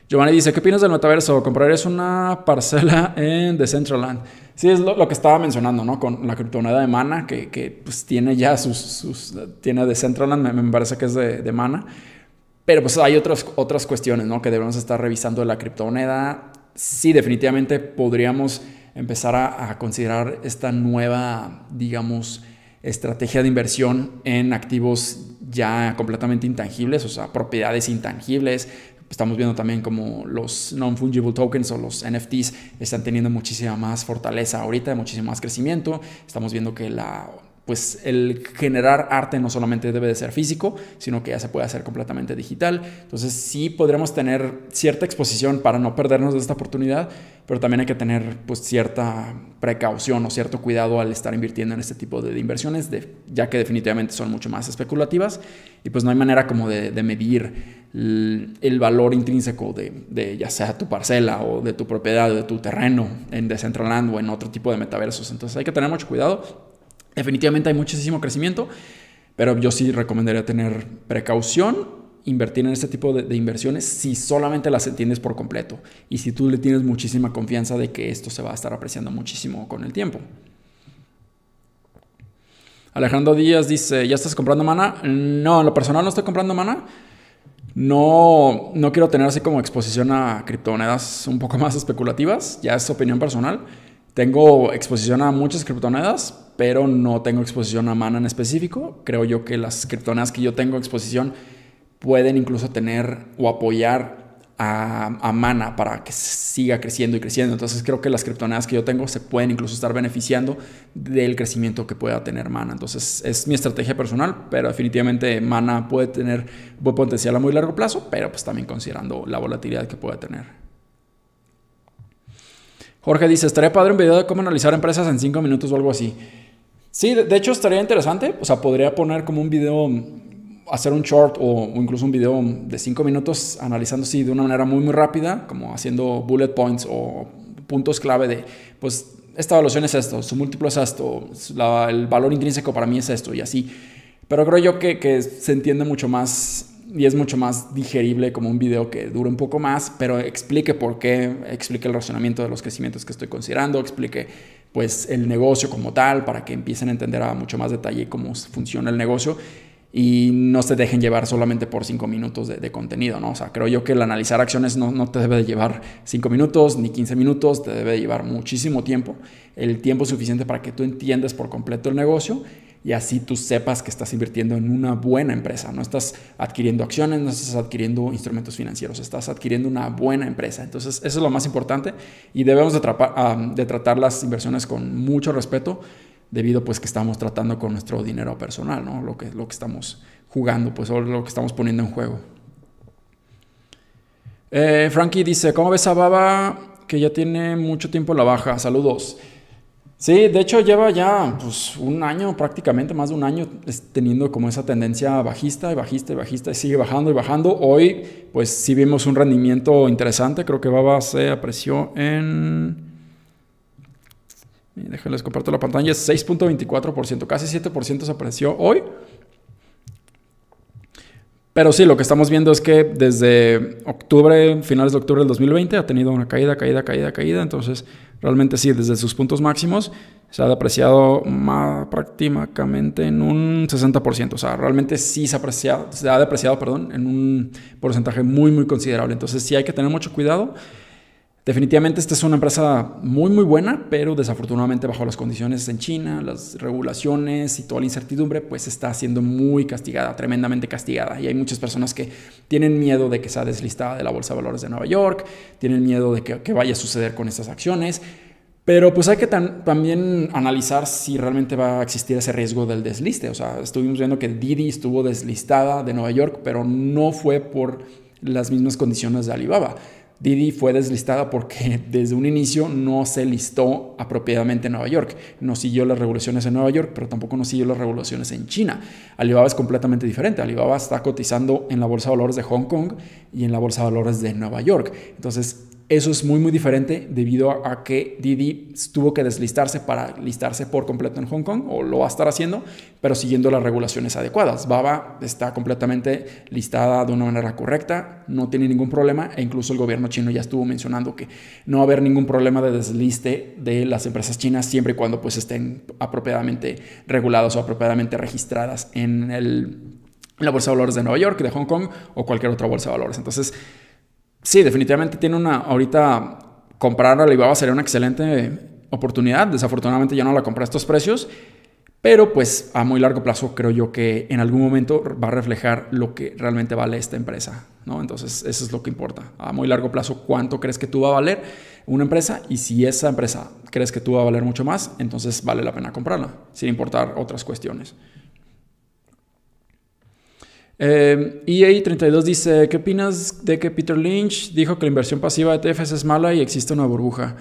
Speaker 1: Giovanni dice, ¿qué opinas del metaverso? ¿Comprarías una parcela en Decentraland? Sí, es lo, que estaba mencionando, ¿no? Con la criptomoneda de Mana, que, que pues tiene ya sus, sus tiene Decentraland, me, me, parece que es de, de, Mana. Pero pues hay otras, otras cuestiones, ¿no? Que debemos estar revisando de la criptomoneda. Sí, definitivamente podríamos empezar a, a considerar esta nueva, digamos, estrategia de inversión en activos ya completamente intangibles, o sea, propiedades intangibles, Estamos viendo también como los non-fungible tokens o los NFTs están teniendo muchísima más fortaleza ahorita, muchísimo más crecimiento. Estamos viendo que la pues el generar arte no solamente debe de ser físico, sino que ya se puede hacer completamente digital. Entonces sí podremos tener cierta exposición para no perdernos de esta oportunidad, pero también hay que tener pues cierta precaución o cierto cuidado al estar invirtiendo en este tipo de, inversiones, de, ya que definitivamente son mucho más especulativas y pues no hay manera como de, medir el, valor intrínseco de, ya sea tu parcela o de tu propiedad o de tu terreno en Decentraland o en otro tipo de metaversos. Entonces hay que tener mucho cuidado Definitivamente hay muchísimo crecimiento, pero yo sí recomendaría tener precaución, invertir en este tipo de, inversiones si solamente las entiendes por completo y si tú le tienes muchísima confianza de que esto se va a estar apreciando muchísimo con el tiempo. Alejandro Díaz dice, ¿ya estás comprando mana? No, en lo personal no estoy comprando mana. No, no quiero tener así como exposición a criptomonedas un poco más especulativas, ya es opinión personal. Tengo exposición a muchas criptomonedas, pero no tengo exposición a mana en específico. Creo yo que las criptomonedas que yo tengo exposición pueden incluso tener o apoyar a, Mana para que siga creciendo y creciendo. Entonces creo que las criptomonedas que yo tengo se pueden incluso estar beneficiando del crecimiento que pueda tener Mana. Entonces es mi estrategia personal, pero definitivamente Mana puede tener buen potencial a muy largo plazo, pero pues también considerando la volatilidad que puede tener. Jorge dice, estaría padre un video de cómo analizar empresas en 5 minutos o algo así. Sí, de hecho estaría interesante. O sea, podría poner como un video hacer un short o, incluso un video de 5 minutos analizando si de una manera muy muy rápida, como haciendo bullet points o puntos clave de, pues esta evaluación es esto, su múltiplo es esto, el valor intrínseco para mí es esto y así. Pero creo yo que, se entiende mucho más y es mucho más digerible como un video que dure un poco más, pero explique por qué, explique el razonamiento de los crecimientos que estoy considerando, explique pues el negocio como tal para que empiecen a entender a mucho más detalle cómo funciona el negocio y no se dejen llevar solamente por cinco minutos de, contenido, ¿no? O sea, creo yo que el analizar acciones no, no, te debe de llevar cinco minutos ni 15 minutos, te debe de llevar muchísimo tiempo, el tiempo suficiente para que tú entiendas por completo el negocio y así tú sepas que estás invirtiendo en una buena empresa, no estás adquiriendo acciones, no estás adquiriendo instrumentos financieros, estás adquiriendo una buena empresa. Entonces, eso es lo más importante y debemos de, ah, tratar las inversiones con mucho respeto debido pues que estamos tratando con nuestro dinero personal, ¿no? Lo que, lo que estamos jugando, pues o lo que estamos poniendo en juego. Eh, Frankie dice, ¿cómo ves a Baba que ya tiene mucho tiempo la baja? Saludos. Sí, de hecho lleva ya pues, un año, prácticamente más de un año, teniendo como esa tendencia bajista y bajista y bajista y sigue bajando y bajando. Hoy pues sí vimos un rendimiento interesante, creo que Baba se apreció en Déjenles comparto la pantalla. 6.24%, casi 7% se apreció hoy. Pero sí, lo que estamos viendo es que desde octubre, finales de octubre del 2020, ha tenido una caída, caída, caída, caída. Entonces, realmente sí, desde sus puntos máximos se ha depreciado más, prácticamente en un 60%. O sea, realmente sí se ha, apreciado, se ha depreciado perdón, en un porcentaje muy, muy considerable. Entonces, sí hay que tener mucho cuidado. Definitivamente esta es una empresa muy muy buena, pero desafortunadamente bajo las condiciones en China, las regulaciones y toda la incertidumbre, pues está siendo muy castigada, tremendamente castigada. Y hay muchas personas que tienen miedo de que sea deslistada de la Bolsa de Valores de Nueva York, tienen miedo de que, vaya a suceder con estas acciones. Pero pues hay que también analizar si realmente va a existir ese riesgo del desliste. O sea, estuvimos viendo que Didi estuvo deslistada de Nueva York, pero no fue por las mismas condiciones de Alibaba Didi fue deslistada porque desde un inicio no se listó apropiadamente en Nueva York. No siguió las regulaciones en Nueva York, pero tampoco no siguió las regulaciones en China. Alibaba es completamente diferente. Alibaba está cotizando en la Bolsa de Valores de Hong Kong y en la Bolsa de Valores de Nueva York. Entonces, eso es muy muy diferente debido a que Didi tuvo que deslistarse para listarse por completo en Hong Kong o lo va a estar haciendo, pero siguiendo las regulaciones adecuadas. Baba está completamente listada de una manera correcta, no tiene ningún problema e incluso el gobierno chino ya estuvo mencionando que no va a haber ningún problema de desliste de las empresas chinas siempre y cuando pues estén apropiadamente reguladas o apropiadamente registradas en, el, la bolsa de valores de Nueva York, de Hong Kong o cualquier otra bolsa de valores. Entonces, sí, definitivamente tiene una, ahorita comprar Alibaba sería una excelente oportunidad. Desafortunadamente ya no la compré a estos precios, pero pues a muy largo plazo creo yo que en algún momento va a reflejar lo que realmente vale esta empresa, ¿no? Entonces eso es lo que importa. A muy largo plazo, ¿cuánto crees que tú va a valer una empresa? Y si esa empresa crees que tú va a valer mucho más, entonces vale la pena comprarla, sin importar otras cuestiones. Eh, EA32 dice, ¿qué opinas de que Peter Lynch dijo que la inversión pasiva de ETFs es mala y existe una burbuja?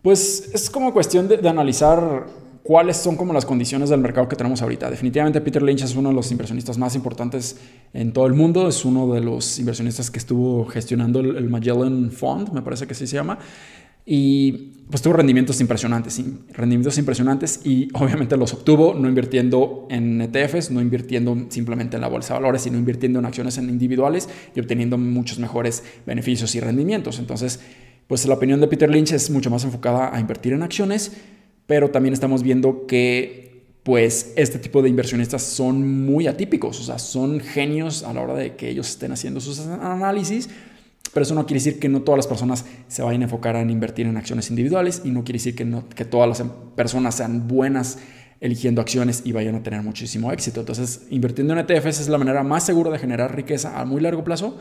Speaker 1: Pues es como cuestión de, analizar cuáles son como las condiciones del mercado que tenemos ahorita. Definitivamente Peter Lynch es uno de los inversionistas más importantes en todo el mundo, es uno de los inversionistas que estuvo gestionando el Magellan Fund, me parece que así se llama. Y pues tuvo rendimientos impresionantes, rendimientos impresionantes y obviamente los obtuvo no invirtiendo en ETFs, no invirtiendo simplemente en la bolsa de valores, sino invirtiendo en acciones en individuales y obteniendo muchos mejores beneficios y rendimientos. Entonces, pues la opinión de Peter Lynch es mucho más enfocada a invertir en acciones, pero también estamos viendo que pues este tipo de inversionistas son muy atípicos, o sea, son genios a la hora de que ellos estén haciendo sus análisis, pero eso no quiere decir que no todas las personas se vayan a enfocar en invertir en acciones individuales y no quiere decir que, no, que todas las personas sean buenas eligiendo acciones y vayan a tener muchísimo éxito. Entonces, invirtiendo en ETFs es la manera más segura de generar riqueza a muy largo plazo,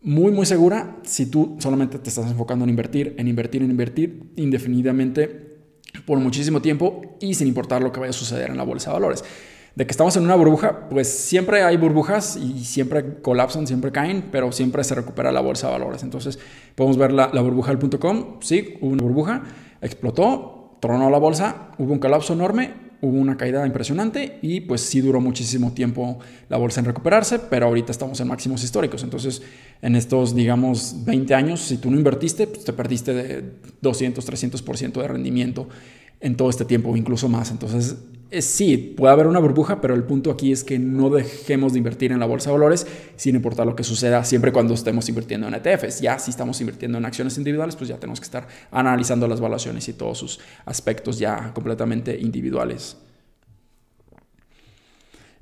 Speaker 1: muy, muy segura si tú solamente te estás enfocando en invertir, en invertir, en invertir indefinidamente por muchísimo tiempo y sin importar lo que vaya a suceder en la bolsa de valores. De que estamos en una burbuja, pues siempre hay burbujas y siempre colapsan, siempre caen, pero siempre se recupera la bolsa de valores. Entonces podemos ver la, la burbuja del punto com, sí, hubo una burbuja, explotó, tronó la bolsa, hubo un colapso enorme, hubo una caída impresionante y pues sí duró muchísimo tiempo la bolsa en recuperarse, pero ahorita estamos en máximos históricos. Entonces, en estos, digamos, 20 años, si tú no invertiste, pues te perdiste de 200, 300% de rendimiento en todo este tiempo, incluso más. Entonces, sí, puede haber una burbuja, pero el punto aquí es que no dejemos de invertir en la bolsa de valores sin importar lo que suceda, siempre cuando estemos invirtiendo en ETFs. Ya si estamos invirtiendo en acciones individuales, pues ya tenemos que estar analizando las valuaciones y todos sus aspectos ya completamente individuales.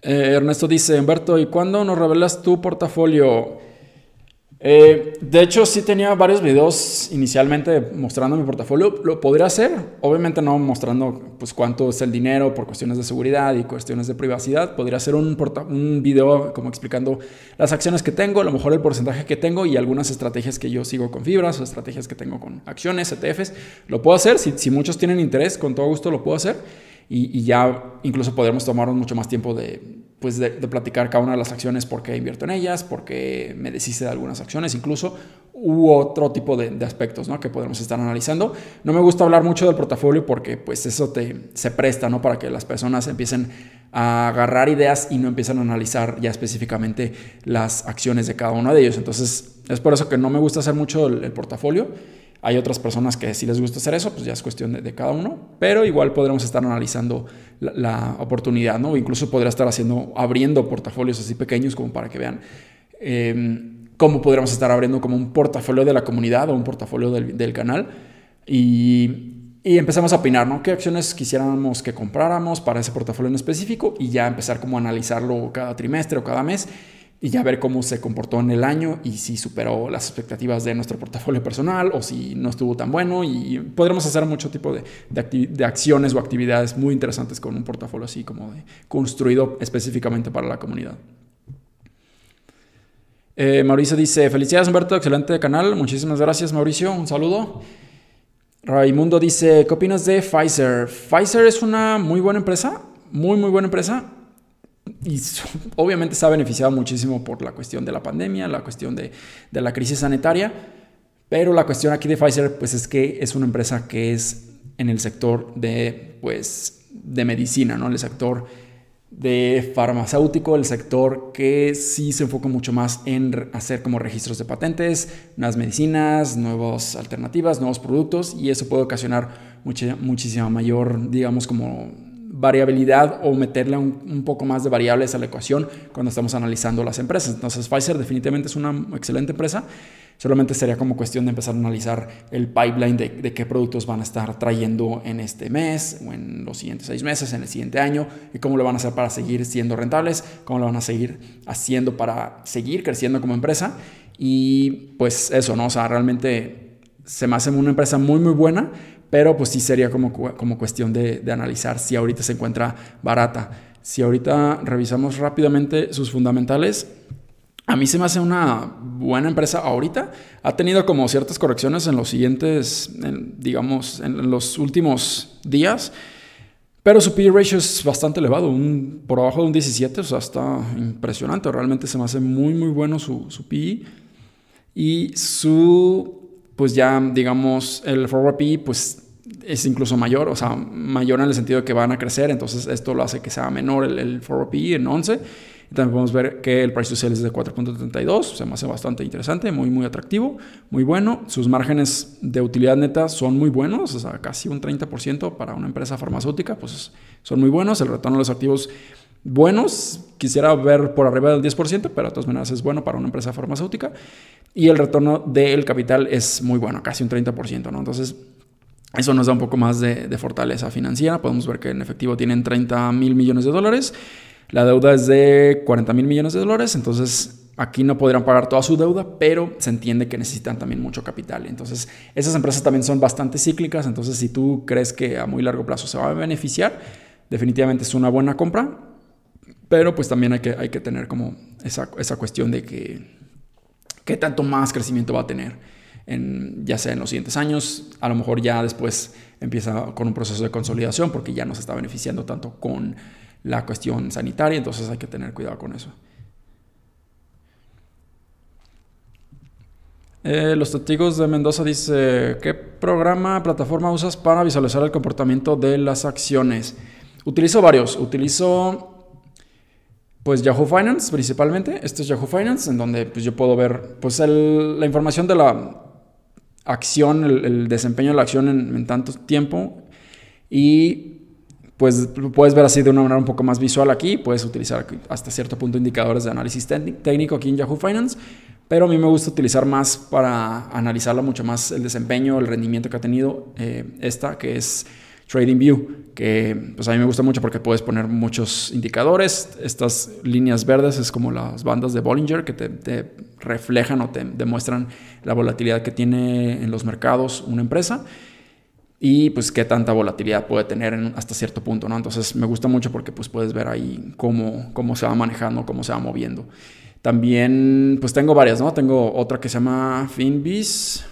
Speaker 1: Eh, Ernesto dice, Humberto, ¿y cuándo nos revelas tu portafolio? Eh, de hecho, sí tenía varios videos inicialmente mostrando mi portafolio. Lo podría hacer, obviamente no mostrando pues, cuánto es el dinero por cuestiones de seguridad y cuestiones de privacidad. Podría hacer un, video como explicando las acciones que tengo, a lo mejor el porcentaje que tengo y algunas estrategias que yo sigo con fibras o estrategias que tengo con acciones, ETFs. Lo puedo hacer, si, muchos tienen interés, con todo gusto lo puedo hacer. Y, y ya incluso podremos tomarnos mucho más tiempo de, pues de, platicar cada una de las acciones, por qué invierto en ellas, por qué me deshice de algunas acciones, incluso u otro tipo de, aspectos ¿no? que podemos estar analizando. No me gusta hablar mucho del portafolio porque pues eso te, se presta ¿no? para que las personas empiecen a agarrar ideas y no empiezan a analizar ya específicamente las acciones de cada uno de ellos. Entonces es por eso que no me gusta hacer mucho el portafolio hay otras personas que si les gusta hacer eso, pues ya es cuestión de, cada uno, pero igual podremos estar analizando la, oportunidad, ¿no? incluso podría estar haciendo, abriendo portafolios así pequeños como para que vean em, cómo podríamos estar abriendo como un portafolio de la comunidad o un portafolio del, canal y, y, empezamos a opinar, ¿no? ¿Qué acciones quisiéramos que compráramos para ese portafolio en específico? Y ya empezar como a analizarlo cada trimestre o cada mes y ya ver cómo se comportó en el año y si superó las expectativas de nuestro portafolio personal o si no estuvo tan bueno y podremos hacer mucho tipo de, de, acciones o actividades muy interesantes con un portafolio así como de construido específicamente para la comunidad. Eh, Mauricio dice, felicidades Humberto, excelente canal, muchísimas gracias Mauricio, un saludo. Raimundo dice, ¿qué opinas de Pfizer? Pfizer es una muy buena empresa, muy muy buena empresa y obviamente se ha beneficiado muchísimo por la cuestión de la pandemia, la cuestión de, de, la crisis sanitaria, pero la cuestión aquí de Pfizer pues es que es una empresa que es en el sector de, pues, de medicina, ¿no? el sector de farmacéutico, el sector que sí se enfoca mucho más en hacer como registros de patentes, nuevas medicinas, nuevas alternativas, nuevos productos y eso puede ocasionar mucha, muchísima mayor, digamos, como variabilidad o meterle un, poco más de variables a la ecuación cuando estamos analizando las empresas. Entonces Pfizer definitivamente es una excelente empresa. Solamente sería como cuestión de empezar a analizar el pipeline de, qué productos van a estar trayendo en este mes o en los siguientes seis meses, en el siguiente año, y cómo lo van a hacer para seguir siendo rentables, cómo lo van a seguir haciendo para seguir creciendo como empresa. Y pues eso, ¿no? O sea, realmente se me hace una empresa muy, muy buena pero pues sí sería como, como cuestión de, de analizar si ahorita se encuentra barata. Si ahorita revisamos rápidamente sus fundamentales, a mí se me hace una buena empresa ahorita. Ha tenido como ciertas correcciones en los siguientes, digamos, en los últimos días. Pero su PE ratio es bastante elevado, un, por abajo de un 17, o sea, está impresionante. Realmente se me hace muy, muy bueno su, su PE. Y su pues ya digamos el forward PE pues es incluso mayor, o sea, mayor en el sentido de que van a crecer, entonces esto lo hace que sea menor el, el forward PE en 11. Y también podemos ver que el price to sale es de 4.32, se me hace bastante interesante, muy, muy atractivo, muy bueno. Sus márgenes de utilidad neta son muy buenos, o sea, casi un 30% para una empresa farmacéutica, pues son muy buenos. El retorno de los activos buenos, quisiera ver por arriba del 10%, pero de todas maneras es bueno para una empresa farmacéutica. Y el retorno del capital es muy bueno, casi un 30%, ¿no? Entonces, Eso nos da un poco más de, de fortaleza financiera. Podemos ver que en efectivo tienen 30 mil millones de dólares. La deuda es de 40 mil millones de dólares. Entonces Aquí no podrán pagar toda su deuda, pero se entiende que necesitan también mucho capital. Entonces, esas empresas también son bastante cíclicas. Entonces, si tú crees que a muy largo plazo se va a beneficiar, definitivamente es una buena compra. Pero pues también hay que, hay que tener como esa, esa cuestión de que qué tanto más crecimiento va a tener, en, ya sea en los siguientes años, a lo mejor ya después empieza con un proceso de consolidación porque ya no se está beneficiando tanto con la cuestión sanitaria, entonces hay que tener cuidado con eso. Eh, los testigos de Mendoza dice, ¿qué programa, plataforma usas para visualizar el comportamiento de las acciones? Utilizo varios. Utilizo pues Yahoo Finance principalmente. Este es Yahoo Finance en donde pues, yo puedo ver pues la información de la acción, el, desempeño de la acción en, tanto tiempo y pues puedes ver así de una manera un poco más visual aquí. Puedes utilizar hasta cierto punto indicadores de análisis técnico aquí en Yahoo Finance. Pero a mí me gusta utilizar más para analizarla mucho más el desempeño, el rendimiento que ha tenido eh, esta, que es TradingView, que pues a mí me gusta mucho porque puedes poner muchos indicadores. Estas líneas verdes es como las bandas de Bollinger que te, reflejan o te demuestran la volatilidad que tiene en los mercados una empresa y pues qué tanta volatilidad puede tener hasta cierto punto, ¿no? Entonces me gusta mucho porque pues puedes ver ahí cómo, cómo se va manejando, cómo se va moviendo. También, pues tengo varias, ¿no? Tengo otra que se llama Finbis.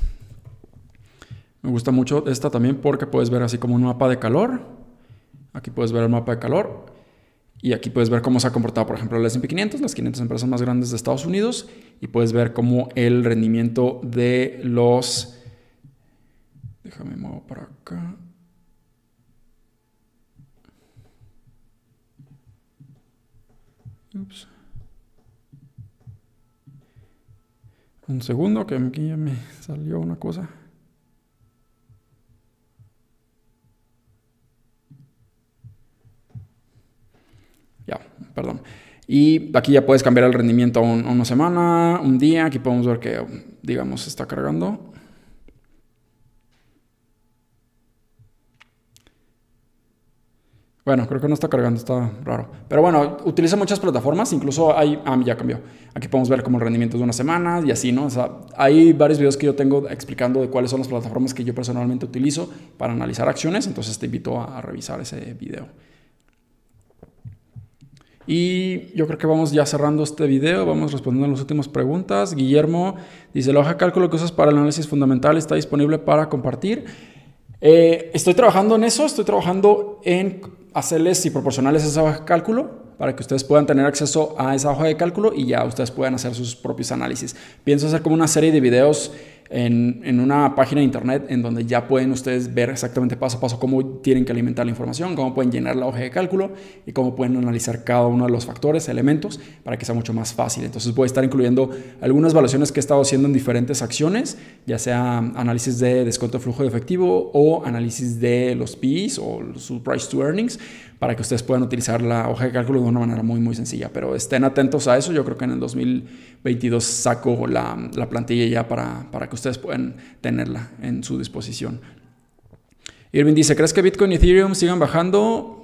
Speaker 1: Me gusta mucho esta también porque puedes ver así como un mapa de calor. Aquí puedes ver el mapa de calor. Y aquí puedes ver cómo se ha comportado, por ejemplo, el S&P 500, las 500 empresas más grandes de Estados Unidos. Y puedes ver cómo el rendimiento de los... Déjame mover para acá. Un segundo, que aquí ya me salió una cosa. Perdón. Y aquí ya puedes cambiar el rendimiento a una semana, un día. Aquí podemos ver que, digamos, está cargando. Bueno, creo que no está cargando, está raro. Pero bueno, utiliza muchas plataformas, incluso hay, ah, ya cambió. Aquí podemos ver como el rendimiento de una semana y así, ¿no? O sea, hay varios videos que yo tengo explicando de cuáles son las plataformas que yo personalmente utilizo para analizar acciones, entonces te invito a, revisar ese video. Y yo creo que vamos ya cerrando este video, vamos respondiendo a las últimas preguntas. Guillermo dice, la hoja de cálculo que usas para el análisis fundamental está disponible para compartir. Eh, estoy trabajando en eso, estoy trabajando en hacerles y proporcionarles esa hoja de cálculo para que ustedes puedan tener acceso a esa hoja de cálculo y ya ustedes puedan hacer sus propios análisis. Pienso hacer como una serie de videos en, una página de internet en donde ya pueden ustedes ver exactamente paso a paso cómo tienen que alimentar la información, cómo pueden llenar la hoja de cálculo y cómo pueden analizar cada uno de los factores, elementos, para que sea mucho más fácil. Entonces voy a estar incluyendo algunas evaluaciones que he estado haciendo en diferentes acciones, ya sea análisis de descuento de flujo de efectivo o análisis de los PIs o su price to earnings para que ustedes puedan utilizar la hoja de cálculo de una manera muy, muy sencilla. Pero estén atentos a eso. Yo creo que en el 2022 saco la, la plantilla ya para, para que ustedes puedan tenerla en su disposición. Irving dice, ¿crees que Bitcoin y Ethereum sigan bajando?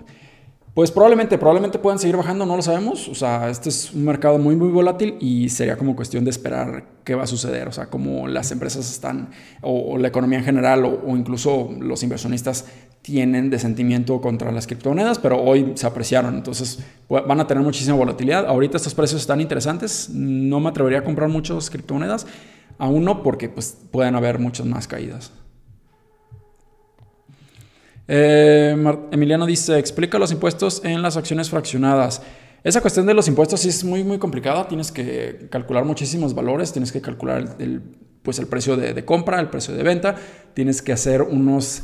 Speaker 1: Pues probablemente, probablemente puedan seguir bajando, no lo sabemos. O sea, este es un mercado muy, muy volátil y sería como cuestión de esperar qué va a suceder. O sea, cómo las empresas están, o, la economía en general, o, o, incluso los inversionistas tienen de sentimiento contra las criptomonedas, pero hoy se apreciaron. Entonces van a tener muchísima volatilidad. Ahorita estos precios están interesantes. No me atrevería a comprar muchas criptomonedas. Aún no, porque pues, pueden haber muchas más caídas. Eh, Emiliano dice, explica los impuestos en las acciones fraccionadas. Esa cuestión de los impuestos sí es muy, muy complicada. Tienes que calcular muchísimos valores, tienes que calcular el, pues el precio de, compra, el precio de venta, tienes que hacer unos,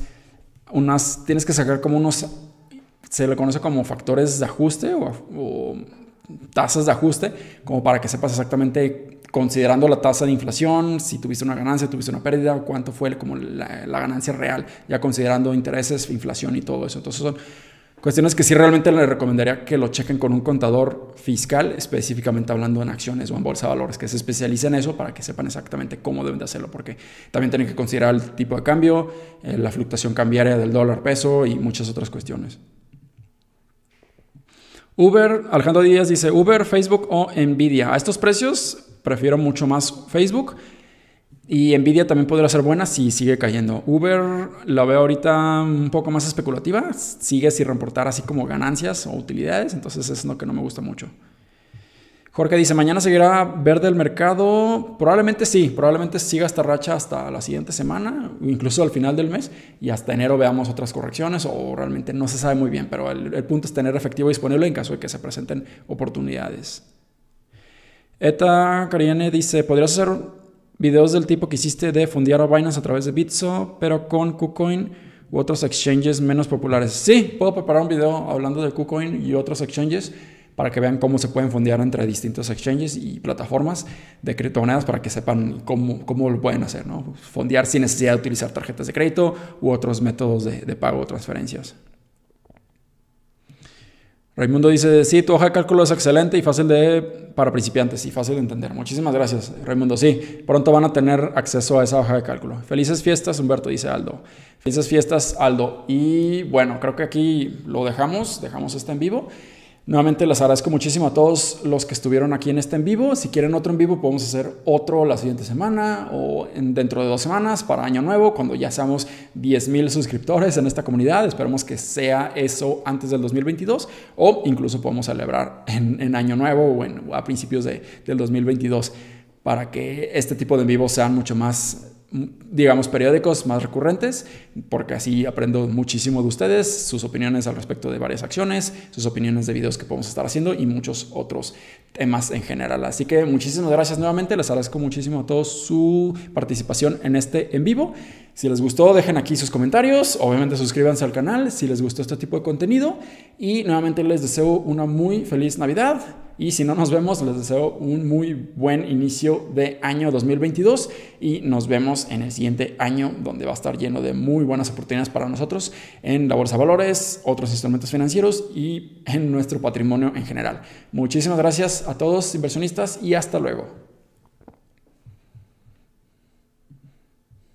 Speaker 1: unas, tienes que sacar como unos, se le conoce como factores de ajuste o, tasas de ajuste, como para que sepas exactamente considerando la tasa de inflación, si tuviste una ganancia, tuviste una pérdida, cuánto fue como la, ganancia real, ya considerando intereses, inflación y todo eso. Entonces son, Cuestiones que sí realmente les recomendaría que lo chequen con un contador fiscal, específicamente hablando en acciones o en bolsa de valores, que se especialice en eso para que sepan exactamente cómo deben de hacerlo, porque también tienen que considerar el tipo de cambio, eh, la fluctuación cambiaria del dólar peso y muchas otras cuestiones. Uber, Alejandro Díaz dice, Uber, Facebook o Nvidia. A estos precios prefiero mucho más Facebook y Nvidia también podría ser buena si sigue cayendo. Uber la veo ahorita un poco más especulativa, sigue sin reportar así como ganancias o utilidades, entonces es lo que no me gusta mucho. Jorge dice, mañana seguirá verde el mercado. Probablemente sí, probablemente siga esta racha hasta la siguiente semana, incluso al final del mes, y hasta enero veamos otras correcciones o realmente no se sabe muy bien, pero el, punto es tener efectivo disponible en caso de que se presenten oportunidades. Eta Cariene dice, ¿podrías hacer videos del tipo que hiciste de fundear a Binance a través de Bitso, pero con KuCoin u otros exchanges menos populares. Sí, puedo preparar un video hablando de KuCoin y otros exchanges para que vean cómo se pueden fondear entre distintos exchanges y plataformas de criptomonedas para que sepan cómo, cómo lo pueden hacer, ¿no? Fondear sin necesidad de utilizar tarjetas de crédito u otros métodos de, de pago o transferencias. Raimundo dice, sí, tu hoja de cálculo es excelente y fácil de para principiantes y fácil de entender. Muchísimas gracias, Raimundo. Sí, pronto van a tener acceso a esa hoja de cálculo. Felices fiestas, Humberto, dice Aldo. Felices fiestas, Aldo. Y bueno, creo que aquí lo dejamos, dejamos este en vivo. Nuevamente les agradezco muchísimo a todos los que estuvieron aquí en este en vivo. Si quieren otro en vivo, podemos hacer otro la siguiente semana o dentro de dos semanas para Año Nuevo, cuando ya seamos 10 mil suscriptores en esta comunidad. Esperemos que sea eso antes del 2022 o incluso podemos celebrar en, Año Nuevo o a principios de, del 2022 para que este tipo de en vivo sean mucho más digamos, periódicos más recurrentes, porque así aprendo muchísimo de ustedes, sus opiniones al respecto de varias acciones, sus opiniones de videos que podemos estar haciendo y muchos otros temas en general. Así que muchísimas gracias nuevamente, les agradezco muchísimo a todos su participación en este en vivo. Si les gustó, dejen aquí sus comentarios, obviamente suscríbanse al canal si les gustó este tipo de contenido y nuevamente les deseo una muy feliz Navidad y si no nos vemos, les deseo un muy buen inicio de año 2022 y nos vemos en el siguiente año donde va a estar lleno de muy buenas oportunidades para nosotros en la bolsa de valores, otros instrumentos financieros y en nuestro patrimonio en general. Muchísimas gracias a todos inversionistas y hasta luego.